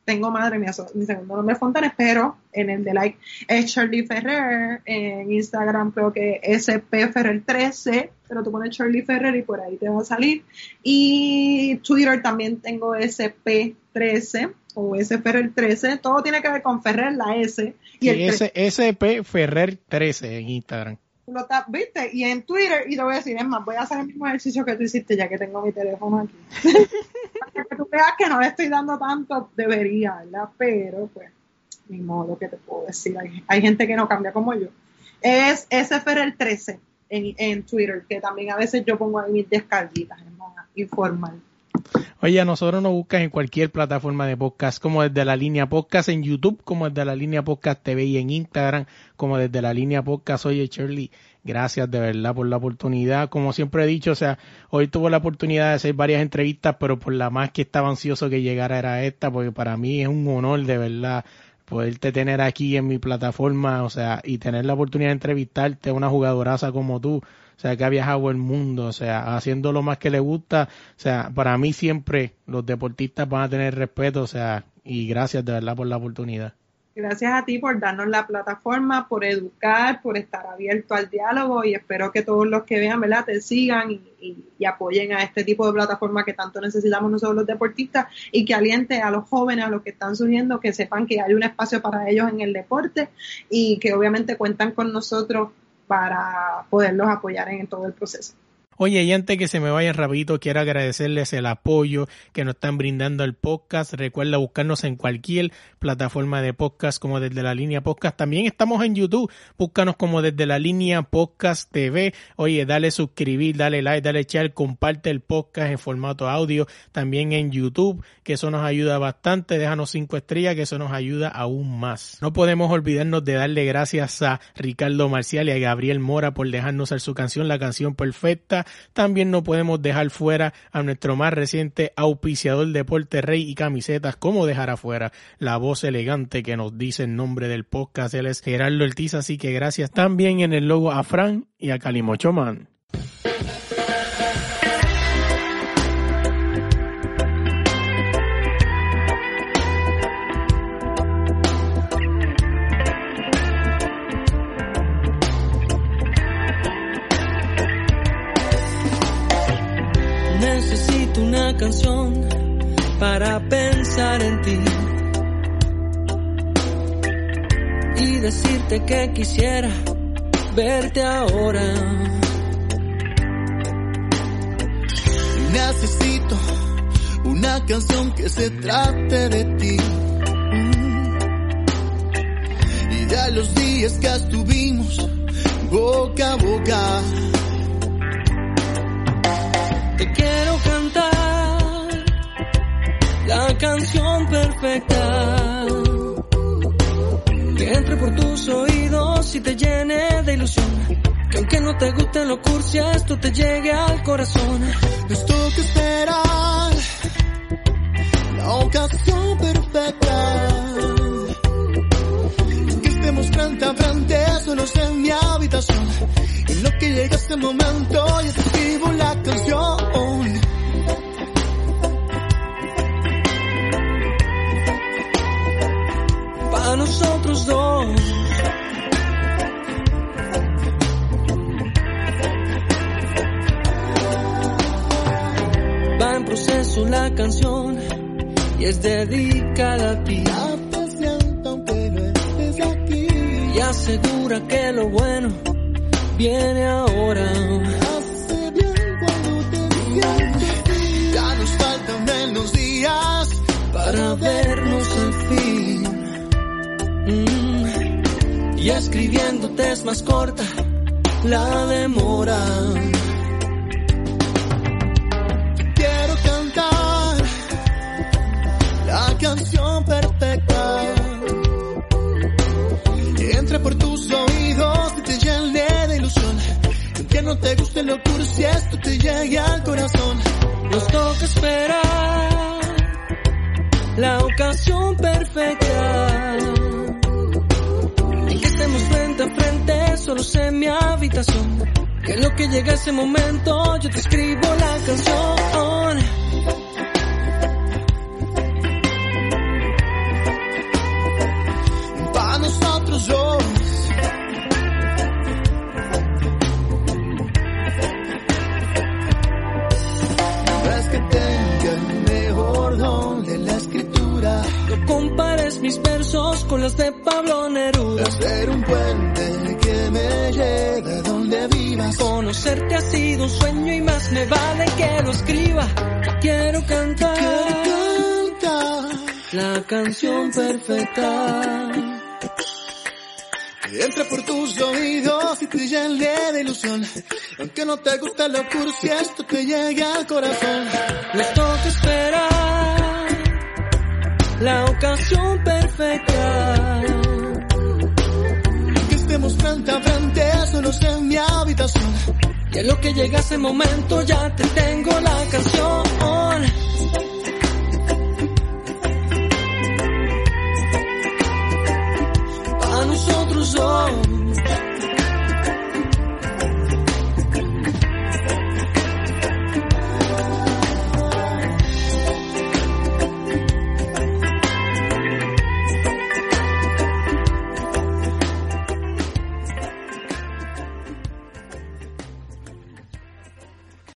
tengo madre mía, mi segundo nombre es Fontanes, pero en el de like es Charlie Ferrer, en Instagram creo que SP Ferrer 13, pero tú pones Charlie Ferrer y por ahí te va a salir. Y Twitter también tengo SP 13 o S Ferrer 13, todo tiene que ver con Ferrer, la S. Y, el SP Ferrer 13 en Instagram ¿viste? Y en Twitter, y te voy a decir, es más, voy a hacer el mismo ejercicio que tú hiciste ya que tengo mi teléfono aquí. Para que tú veas que no le estoy dando tanto, debería, ¿verdad? Pero, pues, ni modo que te puedo decir. Hay, gente que no cambia como yo. Es SFR 13 en, en Twitter, que también a veces yo pongo ahí mis descarguitas, es más informal. Oye, a nosotros nos buscan en cualquier plataforma de podcast, como desde la línea podcast en YouTube, como desde la línea podcast TV y en Instagram, como desde la línea podcast. Oye, Shirley, gracias de verdad por la oportunidad. Como siempre he dicho, o sea, hoy tuve la oportunidad de hacer varias entrevistas, pero por la más que estaba ansioso que llegara era esta, porque para mí es un honor de verdad poderte tener aquí en mi plataforma, o sea, y tener la oportunidad de entrevistarte a una jugadoraza como tú, o sea, que ha viajado el mundo, o sea, haciendo lo más que le gusta, o sea, para mí siempre los deportistas van a tener respeto, o sea, y gracias de verdad por la oportunidad. Gracias a ti por darnos la plataforma, por educar, por estar abierto al diálogo y espero que todos los que vean, ¿verdad?, te sigan y, apoyen a este tipo de plataforma que tanto necesitamos nosotros los deportistas y que aliente a los jóvenes, a los que están surgiendo, que sepan que hay un espacio para ellos en el deporte y que obviamente cuentan con nosotros para poderlos apoyar en todo el proceso. Oye, y antes que se me vaya rapidito, quiero agradecerles el apoyo que nos están brindando el podcast. Recuerda buscarnos en cualquier plataforma de podcast como desde la línea podcast. También estamos en YouTube. Búscanos como desde la línea podcast TV. Oye, dale suscribir, dale like, dale share, comparte el podcast en formato audio. También en YouTube, que eso nos ayuda bastante. Déjanos cinco estrellas, que eso nos ayuda aún más. No podemos olvidarnos de darle gracias a Ricardo Marcial y a Gabriel Mora por dejarnos hacer su canción, la canción perfecta también no podemos dejar fuera a nuestro más reciente auspiciador Deporte Rey y camisetas, como dejar afuera la voz elegante que nos dice el nombre del podcast, él es Gerardo Ortiz, así que gracias también en el logo a Fran y a Calimochoman. Una canción para pensar en ti y decirte que quisiera verte ahora. Necesito una canción que se trate de ti. Y de los días que estuvimos boca a boca. La canción perfecta. Que entre por tus oídos y te llene de ilusión. Que aunque no te guste lo cursi, esto te llegue al corazón. Les toca esperar la ocasión perfecta. Que estemos frente a frente, solos en mi habitación. En lo que llega ese momento, y escribo la canción. Nosotros dos. Va en proceso la canción y es dedicada a ti. Y asegura que lo bueno viene ahora. Hace bien cuando te así. Ya nos faltan menos días para vernos al fin. Y escribiéndote es más corta la demora. Quiero cantar la canción perfecta. Que entre por tus oídos y te llene de ilusión. Que no te guste lo cursi, esto te llegue al corazón. Nos toca esperar la ocasión perfecta. En mi habitación. Que lo que llega ese momento, yo te escribo la canción. Para nosotros dos. Que tenga el mejor don de la escritura. No compares mis versos con los de Pablo Neruda. Hacer un puente a donde vivas. Conocerte ha sido un sueño y más me vale que lo escriba. Quiero cantar Quiero cantar la canción perfecta. Entra por tus oídos y te llene de ilusión. Aunque no te gusta lo cursi, esto te llega al corazón. Les toca esperar la ocasión perfecta. Estemos frente a frente, solo en mi habitación. Y en lo que llega ese momento ya te tengo la canción. Para nosotros son